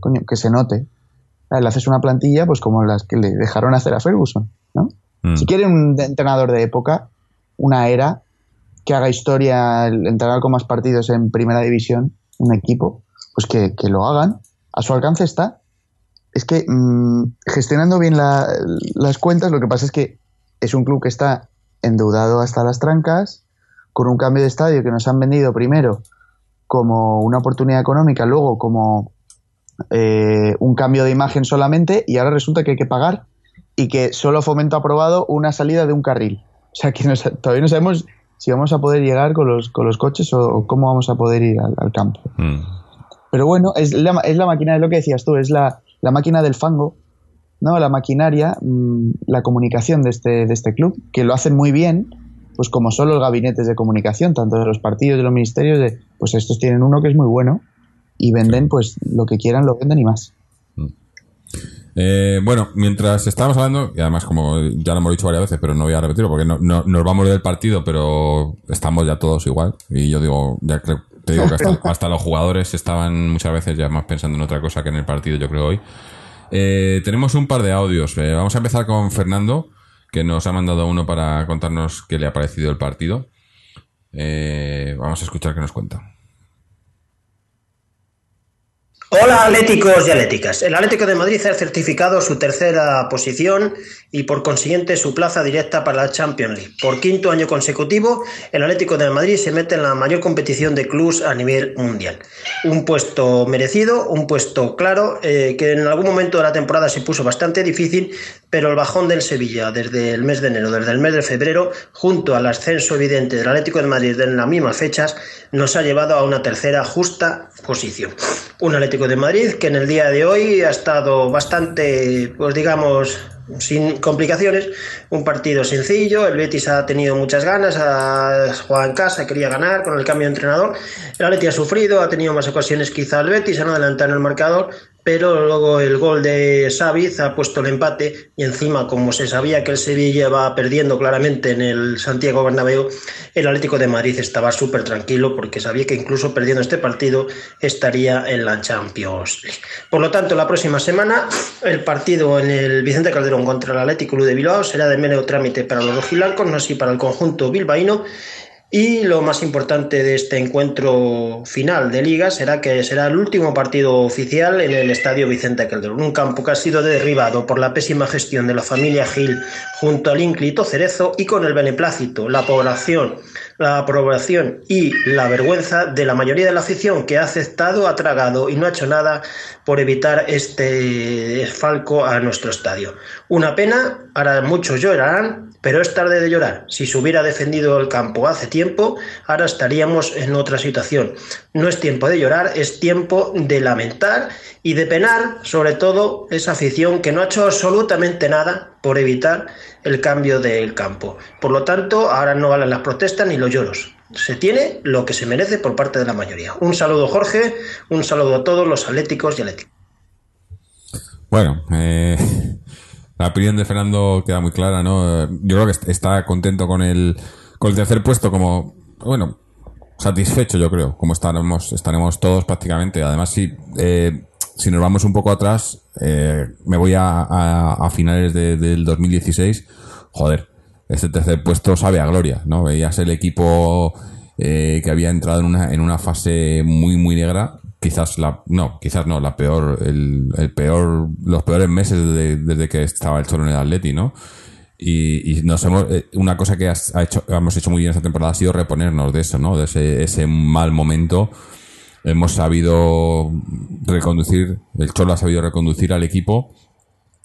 coño, que se note. Ah, Le haces una plantilla pues como las que le dejaron hacer a Ferguson, ¿no? Mm. Si quieren un entrenador de época, una era, que haga historia, el entrenar con más partidos en primera división, un equipo, pues que, que lo hagan. A su alcance está. Es que mm, gestionando bien la- las cuentas, lo que pasa es que es un club que está endeudado hasta las trancas, con un cambio de estadio que nos han vendido primero como una oportunidad económica, luego como eh, un cambio de imagen solamente, y ahora resulta que hay que pagar y que solo Fomento ha aprobado una salida de un carril. O sea que todavía no sabemos si vamos a poder llegar con los, con los coches o, o cómo vamos a poder ir al, al campo. Mm. Pero bueno, es la, ma- es la máquina, es lo que decías tú, es la, la máquina del fango, ¿no? La maquinaria, mm, la comunicación de este, de este club, que lo hacen muy bien, pues como son los gabinetes de comunicación, tanto de los partidos, de los ministerios, de, pues estos tienen uno que es muy bueno y venden pues lo que quieran, lo venden y más. Eh, bueno, mientras estábamos hablando, y además como ya lo hemos dicho varias veces, pero no voy a repetirlo porque no, no- nos vamos del partido, pero estamos ya todos igual. Y yo digo, ya creo, te digo que hasta, hasta los jugadores estaban muchas veces ya más pensando en otra cosa que en el partido, yo creo hoy. Eh, tenemos un par de audios. Eh, vamos a empezar con Fernando, que nos ha mandado uno para contarnos qué le ha parecido el partido. Eh, vamos a escuchar qué nos cuenta. Hola atléticos y atléticas. El Atlético de Madrid ha certificado su tercera posición y por consiguiente su plaza directa para la Champions League. Por quinto año consecutivo, el Atlético de Madrid se mete en la mayor competición de clubs a nivel mundial. Un puesto merecido, un puesto claro, eh, que en algún momento de la temporada se puso bastante difícil, pero el bajón del Sevilla desde el mes de enero, desde el mes de febrero, junto al ascenso evidente del Atlético de Madrid en las mismas fechas, nos ha llevado a una tercera justa posición. Un Atlético de Madrid que en el día de hoy ha estado bastante, pues digamos, sin complicaciones, un partido sencillo, el Betis ha tenido muchas ganas, ha jugado en casa, quería ganar con el cambio de entrenador, el Atleti ha sufrido, ha tenido más ocasiones quizá el Betis, han adelantado en el marcador, pero luego el gol de Saviz ha puesto el empate y encima, como se sabía que el Sevilla va perdiendo claramente en el Santiago Bernabéu, el Atlético de Madrid estaba súper tranquilo porque sabía que incluso perdiendo este partido estaría en la Champions League. Por lo tanto, la próxima semana el partido en el Vicente Calderón contra el Atlético Club de Bilbao será de mero trámite para los rojiblancos, no así para el conjunto bilbaíno y lo más importante de este encuentro final de liga será que será el último partido oficial en el estadio Vicente Calderón, un campo que ha sido derribado por la pésima gestión de la familia Gil junto al ínclito Cerezo y con el beneplácito, la población, la aprobación y la vergüenza de la mayoría de la afición que ha aceptado, ha tragado y no ha hecho nada por evitar este falco a nuestro estadio. Una pena, ahora muchos llorarán, pero es tarde de llorar. Si se hubiera defendido el campo hace tiempo, ahora estaríamos en otra situación. No es tiempo de llorar, es tiempo de lamentar y de penar, sobre todo, esa afición que no ha hecho absolutamente nada por evitar el cambio del campo. Por lo tanto, ahora no valen las protestas ni los lloros. Se tiene lo que se merece por parte de la mayoría. Un saludo, Jorge, un saludo a todos los atléticos y atléticos. Bueno, eh, la opinión de Fernando queda muy clara, ¿no? Yo creo que está contento con el, con el tercer puesto, como, bueno, satisfecho, yo creo, como estaremos, estaremos todos prácticamente. Además, si, eh, si nos vamos un poco atrás, eh, me voy a, a, a finales de, del 2016, joder, este tercer puesto sabe a gloria, ¿no? Veías el equipo eh, que había entrado en una, en una fase muy, muy negra quizás la no quizás no la peor el, peor los peores meses desde, que estaba el Cholo en el Atleti no y, nos hemos eh, una cosa que ha hecho hemos hecho muy bien esta temporada ha sido reponernos de eso no de ese, ese mal momento. Hemos sabido reconducir el Cholo ha sabido reconducir al equipo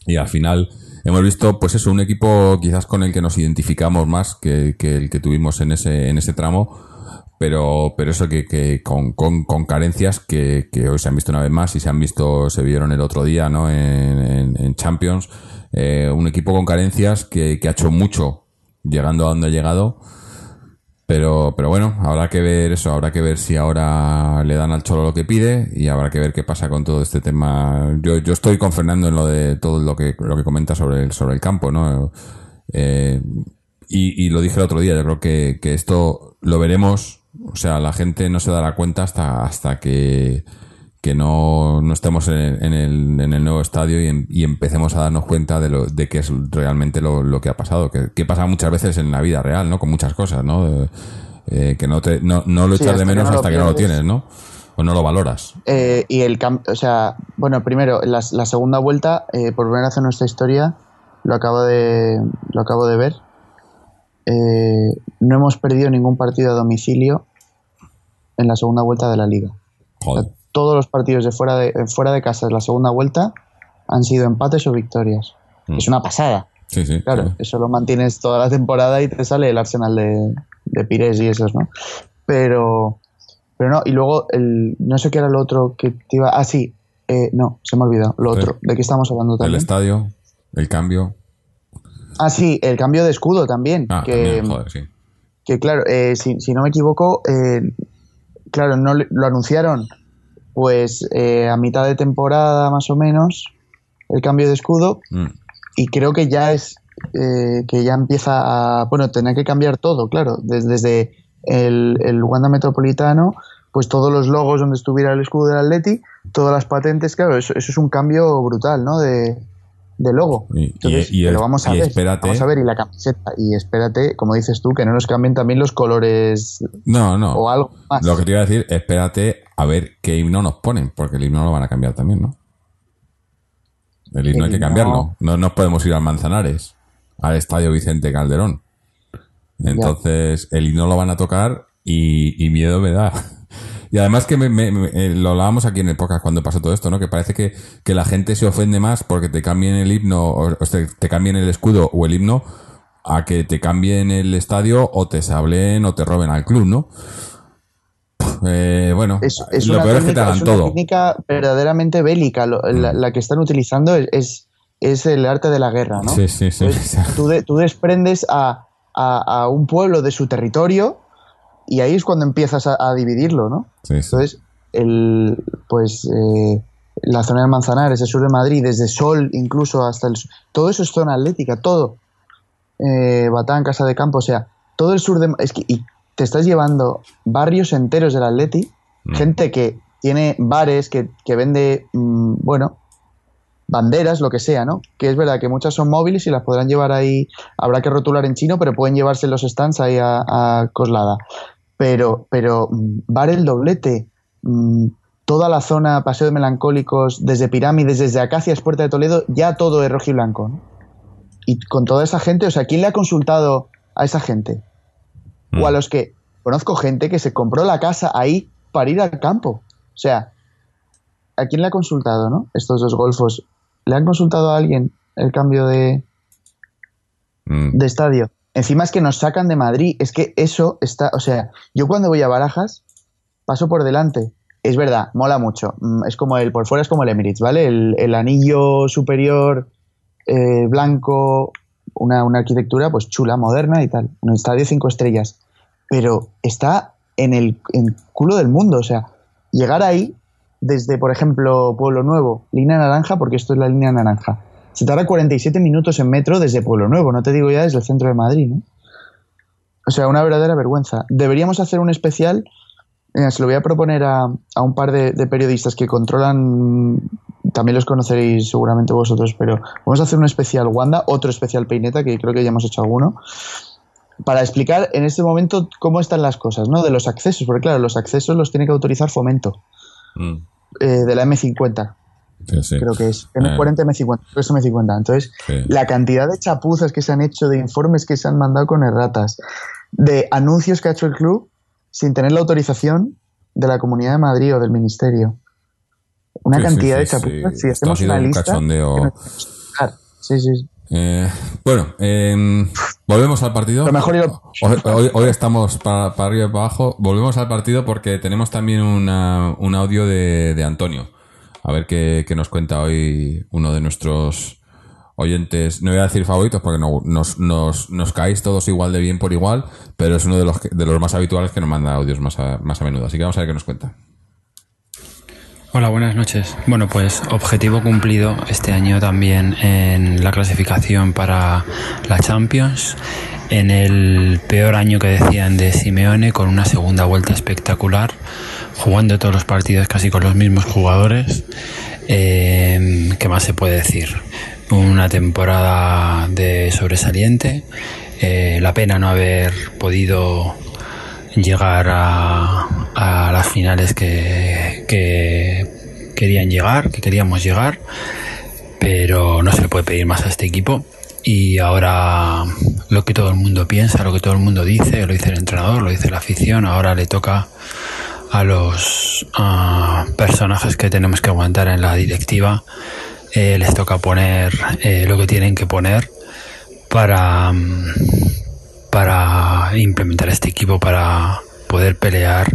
y al final hemos visto pues eso un equipo quizás con el que nos identificamos más que, que el que tuvimos en ese en ese tramo pero, pero eso que, que con, con, con, carencias que, que, hoy se han visto una vez más y se han visto, se vieron el otro día, ¿no? En, en, Champions, eh, un equipo con carencias que, que ha hecho mucho llegando a donde ha llegado. Pero, pero bueno, habrá que ver eso, habrá que ver si ahora le dan al Cholo lo que pide y habrá que ver qué pasa con todo este tema. Yo, yo estoy con Fernando en lo de todo lo que, lo que comenta sobre el, sobre el campo, ¿no? Eh, y, y, lo dije el otro día, yo creo que, que esto lo veremos o sea, la gente no se dará cuenta hasta, hasta que, que no, no estemos en el, en, el, en el nuevo estadio y, en, y, empecemos a darnos cuenta de, lo, de qué es realmente lo, lo que ha pasado. Que, que, pasa muchas veces en la vida real, ¿no? Con muchas cosas, ¿no? Eh, que no, te, no, no lo echas de menos hasta que no lo tienes, ¿no? O no lo valoras. Eh, y el o sea, bueno, primero, la, la segunda vuelta, eh, por primera vez en nuestra historia, lo acabo de, lo acabo de ver. Eh, no hemos perdido ningún partido a domicilio en la segunda vuelta de la liga. O sea, todos los partidos de fuera de, fuera de casa de la segunda vuelta han sido empates o victorias. Mm. Es una pasada. Sí, sí, claro, claro, eso lo mantienes toda la temporada y te sale el Arsenal de, de Pires y esos, ¿no? Pero, pero no, y luego el, no sé qué era lo otro que te iba. Ah, sí, eh, no, se me ha olvidado. Lo sí. otro, ¿de qué estamos hablando también? El estadio, el cambio. Ah, sí, el cambio de escudo también. Ah, que, también, joder, sí. Que claro, eh, si, si, no me equivoco, eh, claro, no lo anunciaron pues eh, a mitad de temporada más o menos el cambio de escudo mm. y creo que ya es eh, que ya empieza a bueno tener que cambiar todo claro desde, desde el, el, Wanda Metropolitano pues todos los logos donde estuviera el escudo del Atleti todas las patentes claro eso, eso es un cambio brutal no de, de logo. Y, Entonces, y, y el, vamos a ver, espérate. vamos a ver y la camiseta y espérate, como dices tú, que no nos cambien también los colores no, no. o algo más. Lo que te iba a decir, espérate a ver qué himno nos ponen, porque el himno lo van a cambiar también, ¿no? El himno el hay que cambiarlo. No nos podemos ir al Manzanares, al Estadio Vicente Calderón. Entonces, ya. el himno lo van a tocar y, y miedo me da. Y además que me, me, me, eh, lo hablábamos aquí en el podcast cuando pasó todo esto, ¿no? Que parece que, que la gente se ofende más porque te cambien el himno, o, te, te, cambien el escudo o el himno, a que te cambien el estadio o te sablen o te roben al club, ¿no? eh, bueno, Es, es lo peor es que te hagan es una todo. técnica verdaderamente bélica. lo- Mm. la que están utilizando es, es, es el arte de la guerra, ¿no? Sí, sí, sí. Entonces, tú, de- tú desprendes a, a- a un pueblo de su territorio y ahí es cuando empiezas a, a dividirlo, ¿no? Sí, sí. Entonces, el, pues eh, la zona de Manzanares, el sur de Madrid, desde Sol incluso hasta el... Todo eso es zona atlética, todo. Eh, Batán, Casa de Campo, o sea, todo el sur de... Es que, y te estás llevando barrios enteros del Atleti, Mm. gente que tiene bares, que, que vende, mm, bueno, banderas, lo que sea, ¿no? Que es verdad que muchas son móviles y las podrán llevar ahí, habrá que rotular en chino, pero pueden llevarse los stands ahí a, a Coslada. Pero, pero mm, bar el doblete, mm, toda la zona Paseo de Melancólicos, desde Pirámides, desde Acacias, Puerta de Toledo, ya todo es rojo y blanco, ¿no? Y con toda esa gente, o sea, ¿quién le ha consultado a esa gente? O a Mm. los que conozco gente que se compró la casa ahí para ir al campo. O sea, ¿a quién le ha consultado, no? Estos dos golfos. ¿Le han consultado a alguien el cambio de, Mm. de estadio? Encima es que nos sacan de Madrid. Es que eso está. O sea, yo cuando voy a Barajas, paso por delante. Es verdad, mola mucho. Mm, Es como el. Por fuera es como el Emirates, ¿vale? El, anillo superior eh, blanco, una, una arquitectura pues chula, moderna y tal. Un estadio cinco estrellas. Pero está en el en culo del mundo. O sea, llegar ahí desde, por ejemplo, Pueblo Nuevo, línea naranja, porque esto es la línea naranja. Se tarda 47 minutos en metro desde Pueblo Nuevo, no te digo ya desde el centro de Madrid, ¿no? O sea, una verdadera vergüenza. Deberíamos hacer un especial, mira, se lo voy a proponer a, a un par de, de periodistas que controlan, también los conoceréis seguramente vosotros, pero vamos a hacer un especial Wanda, otro especial Peineta, que creo que ya hemos hecho alguno, para explicar en este momento cómo están las cosas, ¿no? De los accesos, porque claro, los accesos los tiene que autorizar Fomento, Mm. eh, de la M50 Sí, sí. creo que es Eh, M40, M50, creo que es M50. Entonces, sí. la cantidad de chapuzas que se han hecho, de informes que se han mandado con erratas, de anuncios que ha hecho el club sin tener la autorización de la Comunidad de Madrid o del Ministerio. Una cantidad de chapuzas. Si hacemos una un lista. cachondeo. Sí, sí. sí. Eh, bueno, em, volvemos al partido. Lo mejor lo- Hoy, hoy- hoy estamos para, para arriba y para abajo. Volvemos al partido porque tenemos también una- un audio de, de Antonio. A ver qué, nos cuenta hoy uno de nuestros oyentes. No voy a decir favoritos porque no, nos, nos, nos caéis todos igual de bien por igual, pero es uno de los, de los más habituales que nos manda audios más a, más a menudo. Así que vamos a ver qué nos cuenta. Hola, buenas noches. Bueno, pues objetivo cumplido este año también en la clasificación para la Champions. En el peor año que decían de Simeone, con una segunda vuelta espectacular, jugando todos los partidos casi con los mismos jugadores. Eh, ¿Qué más se puede decir? Una temporada de sobresaliente. Eh, la pena no haber podido llegar a, a las finales que, que querían llegar, que queríamos llegar, pero no se le puede pedir más a este equipo. Y ahora lo que todo el mundo piensa, lo que todo el mundo dice, lo dice el entrenador, lo dice la afición, ahora le toca a los personajes que tenemos que aguantar en la directiva, eh, les toca poner eh, lo que tienen que poner para, mm, para implementar este equipo para poder pelear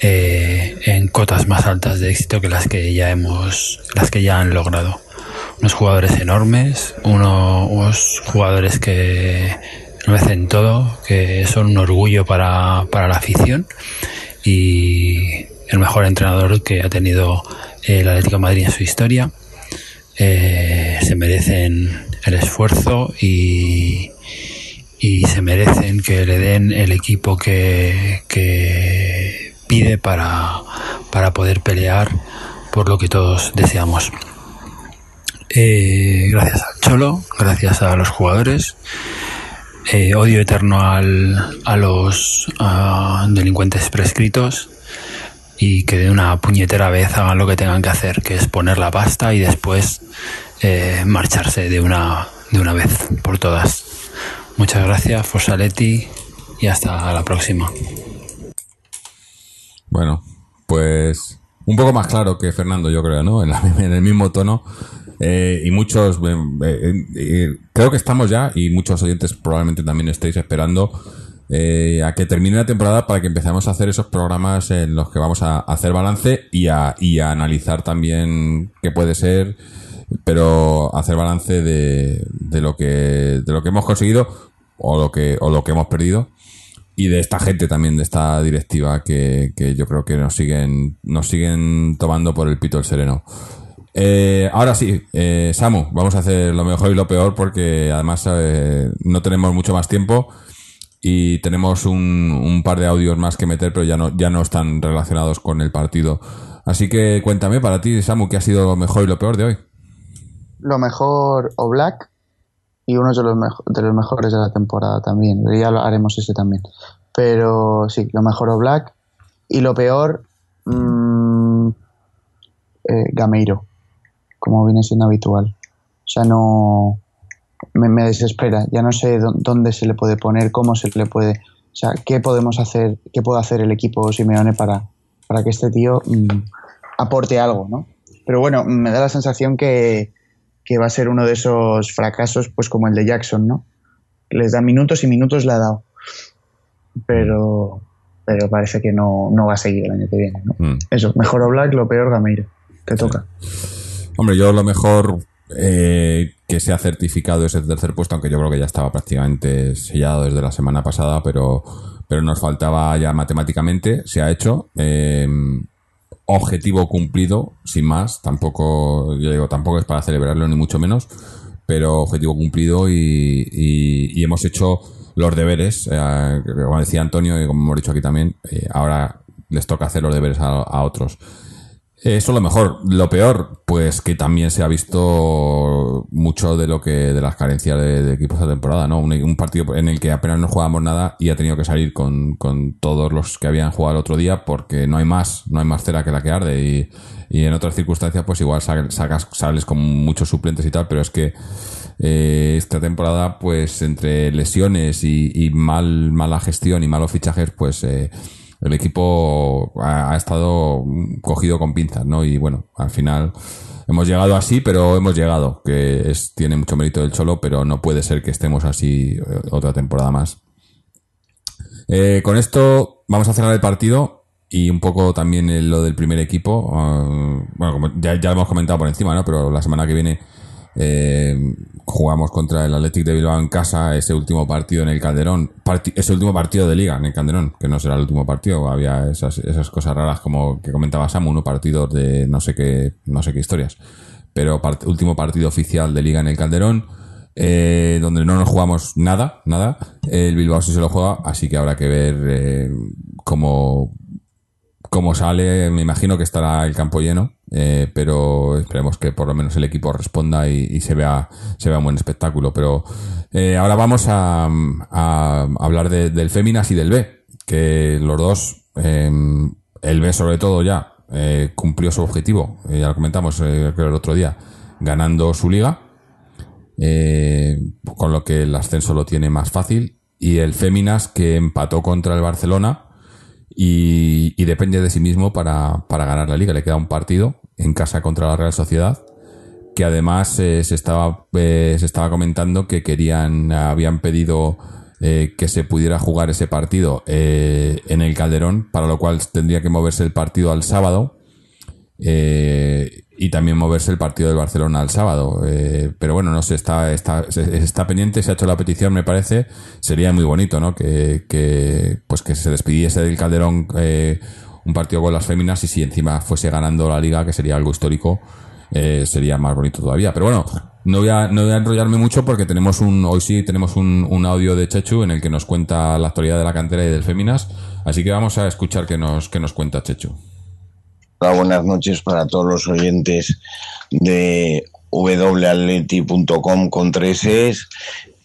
eh, en cotas más altas de éxito que las que ya hemos las que ya han logrado. Unos jugadores enormes uno- unos jugadores que lo hacen todo que son un orgullo para, para la afición y el mejor entrenador que ha tenido el Atlético Madrid en su historia eh, se merecen el esfuerzo y, y se merecen que le den el equipo que, que pide para, para poder pelear por lo que todos deseamos. Eh, gracias al Cholo, gracias a los jugadores. Eh, odio eterno al, a los ah, delincuentes prescritos y que de una puñetera vez hagan lo que tengan que hacer, que es poner la pasta y después eh, marcharse de una, de una vez por todas. Muchas gracias, Forsaletti, y hasta la próxima. Bueno, pues un poco más claro que Fernando, yo creo, ¿no? En, la- en el mismo tono. Eh, y muchos, eh, eh, eh, creo que estamos ya, y muchos oyentes probablemente también estéis esperando eh, a que termine la temporada para que empecemos a hacer esos programas en los que vamos a hacer balance y a, y a analizar también qué puede ser, pero hacer balance de, de lo que de lo que hemos conseguido o lo que o lo que hemos perdido y de esta gente también de esta directiva que, que yo creo que nos siguen nos siguen tomando por el pito el sereno. Eh, ahora sí, eh, Samu, vamos a hacer lo mejor y lo peor porque además eh, no tenemos mucho más tiempo y tenemos un, par de audios más que meter, pero ya no, ya no están relacionados con el partido. Así que cuéntame para ti, Samu, ¿qué ha sido lo mejor y lo peor de hoy? Lo mejor o Black y uno de los, de los mejores de la temporada también. Ya lo haremos ese también. Pero sí, lo mejor o Black y lo peor, mmm, Gameiro como viene siendo habitual. O sea, no. Me, me, desespera. Ya no sé dónde se le puede poner, cómo se le puede. O sea, qué podemos hacer, qué puede hacer el equipo Simeone para, para que este tío mmm, aporte algo, ¿no? Pero bueno, me da la sensación que, que, va a ser uno de esos fracasos, pues como el de Jackson, ¿no? Les da minutos y minutos le ha dado. Pero, pero parece que no, no va a seguir el año que viene, ¿no? Mm. Eso, mejor Black, lo peor Gameiro. Te toca. Hombre, yo lo mejor eh, que se ha certificado es el tercer puesto, aunque yo creo que ya estaba prácticamente sellado desde la semana pasada, pero, pero nos faltaba ya matemáticamente, se ha hecho. Eh, objetivo cumplido, sin más, tampoco, yo digo, tampoco es para celebrarlo ni mucho menos, pero objetivo cumplido y, y, y hemos hecho los deberes, eh, como decía Antonio y como hemos dicho aquí también, eh, ahora les toca hacer los deberes a otros. Eso lo mejor. Lo peor, pues que también se ha visto mucho de lo que de las carencias de, equipos de temporada, ¿no? Un, un, partido en el que apenas no jugábamos nada y ha tenido que salir con, con, todos los que habían jugado el otro día porque no hay más, no hay más cera que la que arde y, y en otras circunstancias pues igual sacas, sales con muchos suplentes y tal, pero es que eh, esta temporada pues entre lesiones y, y, mal mala gestión y malos fichajes pues eh, el equipo ha, estado cogido con pinzas, ¿no? Y bueno, al final hemos llegado así, pero hemos llegado, que es, tiene mucho mérito del Cholo, pero no puede ser que estemos así eh, otra temporada más. Eh, con esto vamos a cerrar el partido y un poco también lo del primer equipo. Uh, bueno, ya, ya, lo hemos comentado por encima, ¿no? Pero la semana que viene eh, jugamos contra el Athletic de Bilbao en casa ese último partido en el Calderón, ese último partido de liga en el Calderón, que no será el último partido, había esas, cosas raras como que comentaba Samu, uno partidos de no sé qué, no sé qué historias, pero último partido oficial de liga en el Calderón, eh, donde no nos jugamos nada, nada, el Bilbao sí se lo juega, así que habrá que ver eh, cómo, cómo sale, me imagino que estará el campo lleno, eh, pero esperemos que por lo menos el equipo responda y, se vea se vea un buen espectáculo. Pero eh, ahora vamos a, hablar de, del Féminas y del B, que los dos, eh, el B sobre todo ya eh, cumplió su objetivo, ya lo comentamos el otro día, ganando su liga, con lo que el ascenso lo tiene más fácil, y el Féminas que empató contra el Barcelona y, depende de sí mismo para, para, ganar la liga. Le queda un partido en casa contra la Real Sociedad, que además eh, se, estaba, eh, se estaba comentando que querían, habían pedido eh, que se pudiera jugar ese partido en el Calderón, para lo cual tendría que moverse el partido al sábado. Eh, y también moverse el partido del Barcelona al sábado. Eh, pero bueno, no sé, está, está, está pendiente, se ha hecho la petición, me parece. Sería muy bonito, ¿no? Que, que pues que se despidiese del Calderón eh, un partido con las féminas y si encima fuese ganando la liga, que sería algo histórico, eh, sería más bonito todavía. Pero bueno, no voy a, no voy a enrollarme mucho porque tenemos un, hoy sí tenemos un, un audio de Chechu en el que nos cuenta la actualidad de la cantera y del féminas. Así que vamos a escuchar qué nos, qué nos cuenta Chechu. Buenas noches para todos los oyentes de watleti.com con tres es.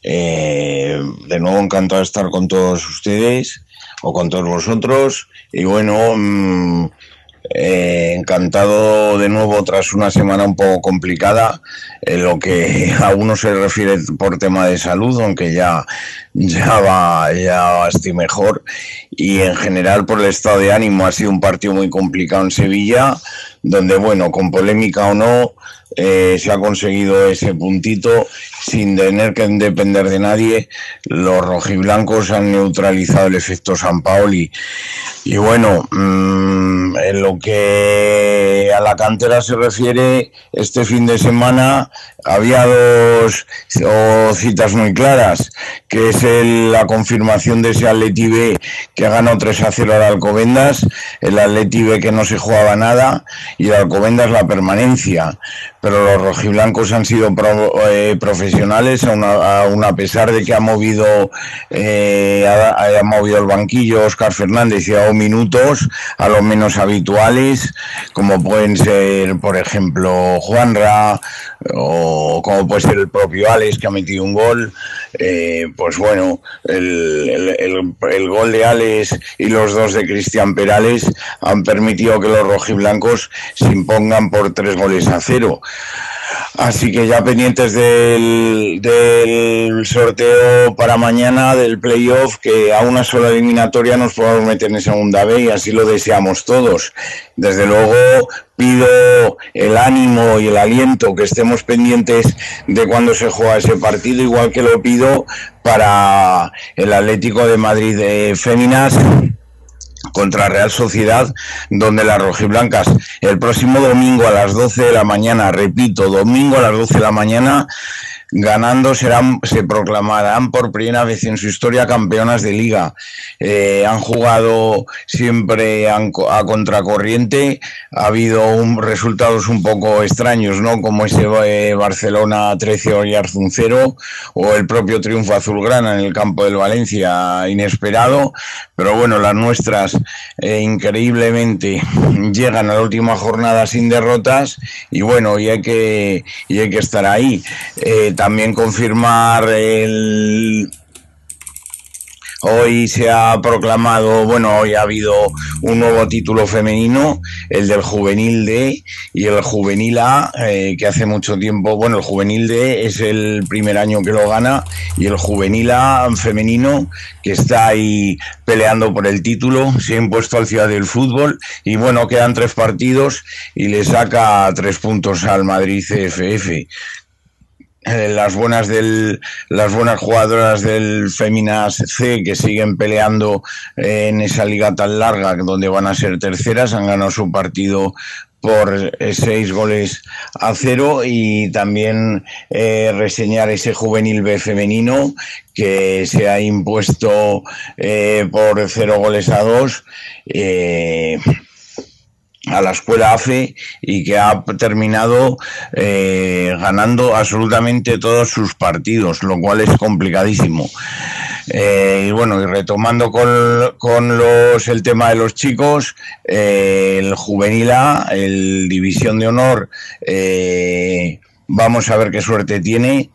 Eh, de nuevo encantado de estar con todos ustedes o con todos vosotros. Y bueno, mmm, eh, encantado de nuevo tras una semana un poco complicada en lo que a uno se refiere por tema de salud, aunque ya ya va, ya estoy mejor. Y en general, por el estado de ánimo, ha sido un partido muy complicado en Sevilla, donde, bueno, con polémica o no, eh, se ha conseguido ese puntito sin tener que depender de nadie. Los rojiblancos han neutralizado el efecto San Paoli. Y bueno, mmm, en lo que a la cantera se refiere, este fin de semana había dos citas muy claras, que es el, la confirmación de ese Atleti B que ganó 3 a 0 al Alcobendas, el Atleti B que no se jugaba nada y el Alcobendas la permanencia. Pero los rojiblancos han sido eh, profesionales, aún a, aún a, pesar de que ha movido, eh, ha, ha, movido el banquillo Oscar Fernández y ha dado minutos a los menos habituales, como pueden ser, por ejemplo, Juanra o como puede ser el propio Alex que ha metido un gol, eh, pues bueno, el, gol de Alex y los dos de Cristian Perales han permitido que los rojiblancos se impongan por tres goles a cero. Así que ya pendientes del, del, sorteo para mañana del playoff, que a una sola eliminatoria nos podamos meter en segunda B y así lo deseamos todos. Desde luego pido el ánimo y el aliento que estemos pendientes de cuando se juega ese partido, igual que lo pido para el Atlético de Madrid de Féminas contra Real Sociedad, donde las rojiblancas el próximo domingo a las 12 de la mañana, repito, domingo a las 12 de la mañana, ganando serán, se proclamarán por primera vez en su historia campeonas de liga. Eh, han jugado siempre a, a, contracorriente, ha habido un, resultados un poco extraños, ¿no? Como ese eh, Barcelona 13 Oyarzun 0 o el propio triunfo azulgrana en el campo del Valencia inesperado, pero bueno, las nuestras eh, increíblemente llegan a la última jornada sin derrotas y bueno, y hay que, y hay que estar ahí. También confirmar el Hoy se ha proclamado, bueno, hoy ha habido un nuevo título femenino, el del Juvenil D y el Juvenil A, eh, que hace mucho tiempo, bueno, el Juvenil D es el primer año que lo gana y el Juvenil A femenino que está ahí peleando por el título, se ha impuesto al Ciudad del Fútbol y bueno, quedan tres partidos y le saca tres puntos al Madrid CFF las buenas del las buenas jugadoras del Féminas C que siguen peleando eh, en esa liga tan larga donde van a ser terceras han ganado su partido por eh, seis goles a cero y también eh, reseñar ese juvenil B femenino que se ha impuesto eh, por cero goles a dos a la escuela AFE y que ha terminado eh, ganando absolutamente todos sus partidos, lo cual es complicadísimo. Eh, y bueno, y retomando con, con los, el tema de los chicos, eh, el juvenil A, el división de honor, eh, vamos a ver qué suerte tiene.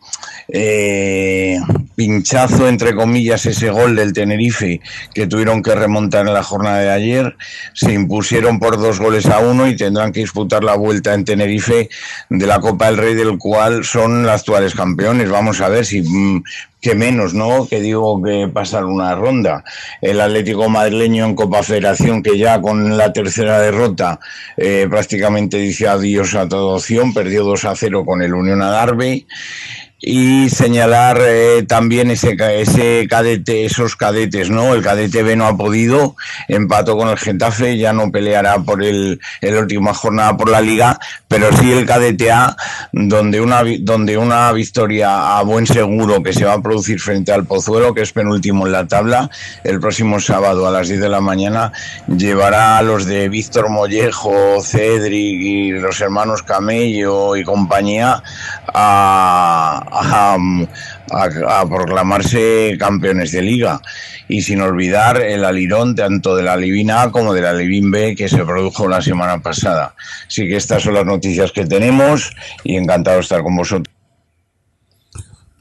Eh, pinchazo, entre comillas, ese gol del Tenerife que tuvieron que remontar en la jornada de ayer. Se impusieron por dos goles a uno y tendrán que disputar la vuelta en Tenerife de la Copa del Rey, del cual son los actuales campeones. Vamos a ver si mm, que menos, ¿no? Que digo que pasar una ronda. El Atlético madrileño en Copa Federación, que ya con la tercera derrota eh, prácticamente dice adiós a toda opción, perdió 2 a 0 con el Unión Adarve y señalar eh, también ese, ese cadete, esos cadetes, ¿no? El cadete B no ha podido, empató con el Getafe, ya no peleará por el, el última jornada por la liga, pero sí el cadete A, donde una, donde una victoria a buen seguro que se va a producir frente al Pozuelo, que es penúltimo en la tabla, el próximo sábado a las 10 de la mañana, llevará a los de Víctor Mollejo, Cedric y los hermanos Camello y compañía a a, a, proclamarse campeones de liga y sin olvidar el alirón tanto de la Livina A como de la Livin B que se produjo la semana pasada. Así que estas son las noticias que tenemos y encantado de estar con vosotros.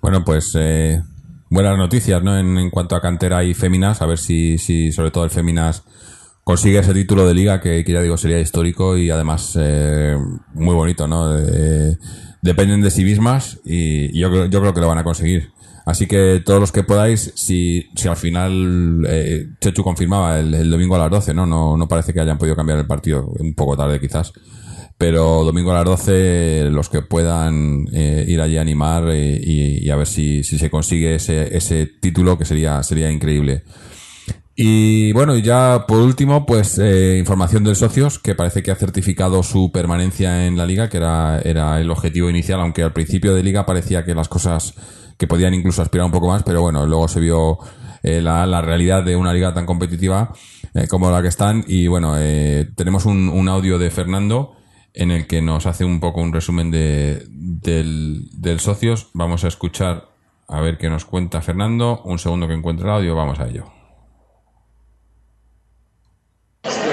Bueno, pues eh, buenas noticias ¿no? en, cuanto a cantera y féminas, a ver si, si sobre todo el féminas consigue ese título de liga que, que ya digo sería histórico y además eh, muy bonito, ¿no? Dependen de sí mismas y, yo, yo creo que lo van a conseguir. Así que todos los que podáis, si, si al final eh, Chechu confirmaba el, el domingo a las 12, ¿no? ¿no? No parece que hayan podido cambiar el partido, un poco tarde quizás. Pero domingo a las 12, los que puedan eh, ir allí a animar eh, y, y a ver si, si se consigue ese, ese título, que sería, sería increíble. Y bueno, y ya por último, pues eh, información del socios, que parece que ha certificado su permanencia en la liga, que era, era el objetivo inicial, aunque al principio de liga parecía que las cosas que podían incluso aspirar un poco más, pero bueno, luego se vio eh, la, la realidad de una liga tan competitiva eh, como la que están. Y bueno, eh, tenemos un, un audio de Fernando en el que nos hace un poco un resumen de, del, del socios. Vamos a escuchar a ver qué nos cuenta Fernando. Un segundo que encuentre el audio, vamos a ello.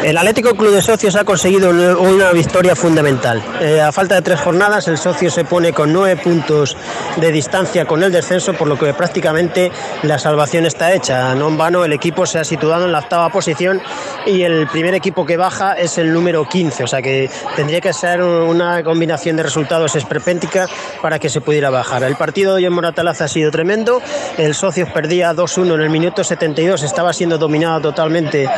El Atlético Club de Socios ha conseguido una victoria fundamental. Eh, a falta de tres jornadas, el socio se pone con nueve puntos de distancia con el descenso, por lo que prácticamente la salvación está hecha. No en vano, el equipo se ha situado en la octava posición y el primer equipo que baja es el número 15, o sea que tendría que ser una combinación de resultados esperpéntica para que se pudiera bajar. El partido de hoy en Moratalaz ha sido tremendo. El Socios perdía 2-1 en el minuto 72, estaba siendo dominado totalmente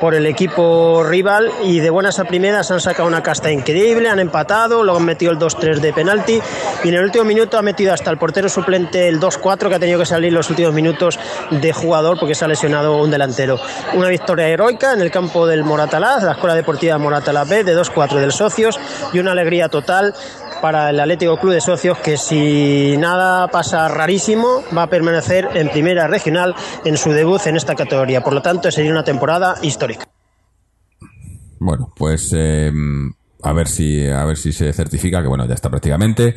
por el equipo rival y de buenas a primeras han sacado una casta increíble, han empatado, luego han metido el 2-3 de penalti y en el último minuto ha metido hasta el portero suplente el 2-4 que ha tenido que salir los últimos minutos de jugador porque se ha lesionado un delantero. Una victoria heroica en el campo del Moratalaz, la Escuela Deportiva Moratalaz B de 2-4 del Socios y una alegría total para el Atlético Club de Socios que si nada pasa rarísimo va a permanecer en primera regional en su debut en esta categoría. Por lo tanto, sería una temporada histórica. Bueno, pues eh, a ver si a ver si se certifica, que bueno, ya está prácticamente.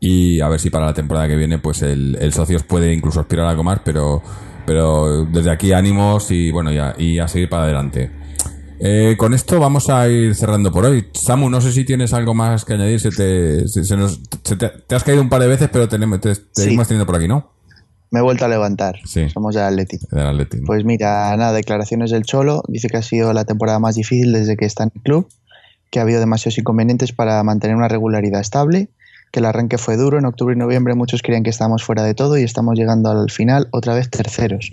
Y a ver si para la temporada que viene, pues el, el Socios puede incluso aspirar a algo más, pero, pero desde aquí ánimos y bueno, ya, y a seguir para adelante. Eh, con esto vamos a ir cerrando por hoy. Samu, no sé si tienes algo más que añadir. Se te, se- se nos- se te, te has caído un par de veces, pero tenemos, te, Sí. seguimos teniendo por aquí, ¿no? Me he vuelto a levantar. Sí. Somos del Atleti, ¿no? Pues mira, nada, declaraciones del Cholo. Dice que ha sido la temporada más difícil desde que está en el club, que ha habido demasiados inconvenientes para mantener una regularidad estable, que el arranque fue duro. En octubre y noviembre muchos creían que estábamos fuera de todo y estamos llegando al final otra vez terceros.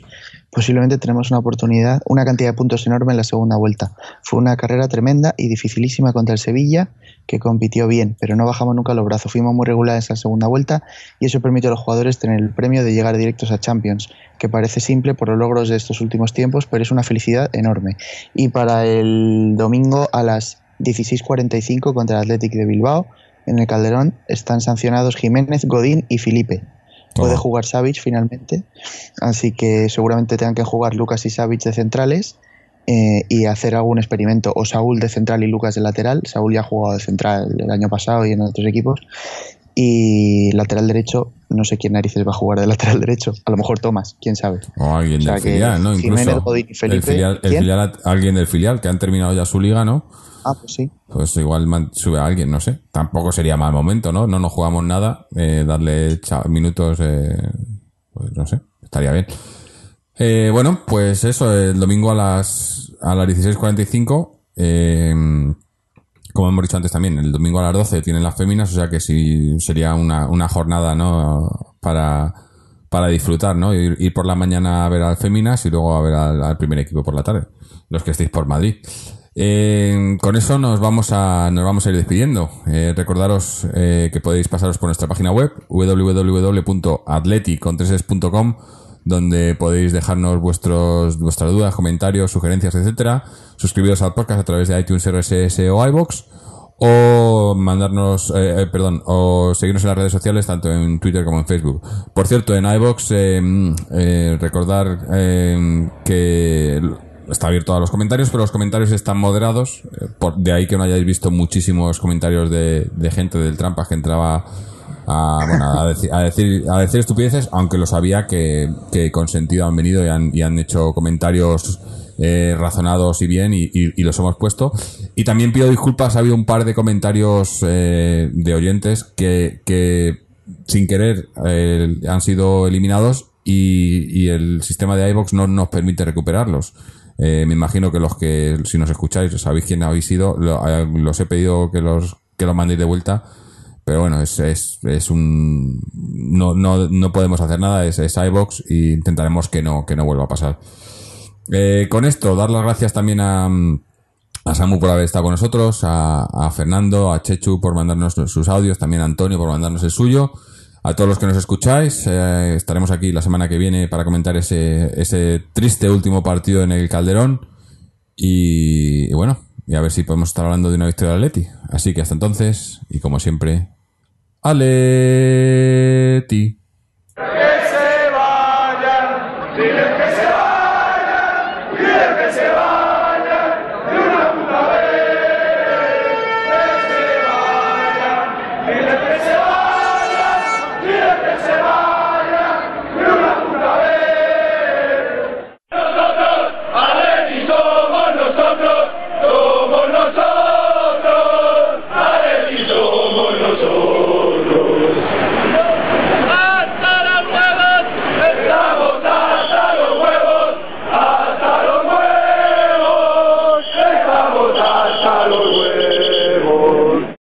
Posiblemente tenemos una oportunidad, una cantidad de puntos enorme en la segunda vuelta. Fue una carrera tremenda y dificilísima contra el Sevilla, que compitió bien, pero no bajamos nunca los brazos. Fuimos muy regulares en la segunda vuelta y eso permitió a los jugadores tener el premio de llegar directos a Champions, que parece simple por los logros de estos últimos tiempos, pero es una felicidad enorme. Y para el domingo a las 16.45 contra el Athletic de Bilbao, en el Calderón, están sancionados Jiménez, Godín y Felipe. Puede jugar Savic finalmente, así que seguramente tengan que jugar Lucas y Savic de centrales eh, y hacer algún experimento, o Saúl de central y Lucas de lateral. Saúl ya ha jugado de central el año pasado y en otros equipos. Y lateral derecho, no sé quién narices va a jugar de lateral derecho. A lo mejor Tomás, quién sabe. O alguien O sea del filial, ¿no? Jiménez, Godín y el Felipe, filial, el ¿quién? filial, alguien del filial que han terminado ya su liga, ¿no? Ah, pues sí. Pues igual sube a alguien, no sé. Tampoco sería mal momento, ¿no? No nos jugamos nada. eh, darle minutos, eh, pues no sé, estaría bien. Eh, bueno, pues eso, el domingo a las, a las 16.45, eh, como hemos dicho antes también, el domingo a las 12 tienen las féminas, o sea que sí sería una, una jornada, ¿no? Para, para disfrutar, ¿no? Ir, ir por la mañana a ver al féminas y luego a ver al, al primer equipo por la tarde, los que estéis por Madrid. Eh, con eso nos vamos a nos vamos a ir despidiendo. Eh, recordaros eh, que podéis pasaros por nuestra página web www.atleticontreses.com donde podéis dejarnos vuestros vuestras dudas, comentarios, sugerencias, etcétera. Suscribiros al podcast a través de iTunes, RSS o iBox o mandarnos, eh, eh, perdón, o seguirnos en las redes sociales, tanto en Twitter como en Facebook. Por cierto, en iBox, eh, eh, recordar eh, que está abierto a los comentarios, pero los comentarios están moderados, eh, por, de ahí que no hayáis visto muchísimos comentarios de, de gente del Trampas que entraba a, bueno, a, decir, a, decir, a decir estupideces, aunque lo sabía que, que con sentido han venido y han, y han hecho comentarios eh, razonados y bien y los hemos puesto. Y también pido disculpas, ha habido un par de comentarios eh, de oyentes que, que sin querer eh, han sido eliminados y, y el sistema de iBox no nos permite recuperarlos. Eh, me imagino que los que, si nos escucháis, sabéis quién habéis sido, eh, los he pedido que los, que los mandéis de vuelta pero bueno, es, es, es un... No, no, no podemos hacer nada, es, es iVox y intentaremos que no, que no vuelva a pasar. Eh, con esto, dar las gracias también a, a Samu por haber estado con nosotros, a, a Fernando, a Chechu por mandarnos sus audios, también a Antonio por mandarnos el suyo. A todos los que nos escucháis, eh, estaremos aquí la semana que viene para comentar ese, ese triste último partido en el Calderón. Y, bueno, y a ver si podemos estar hablando de una victoria de Atleti. Así que hasta entonces, y como siempre, Aleti.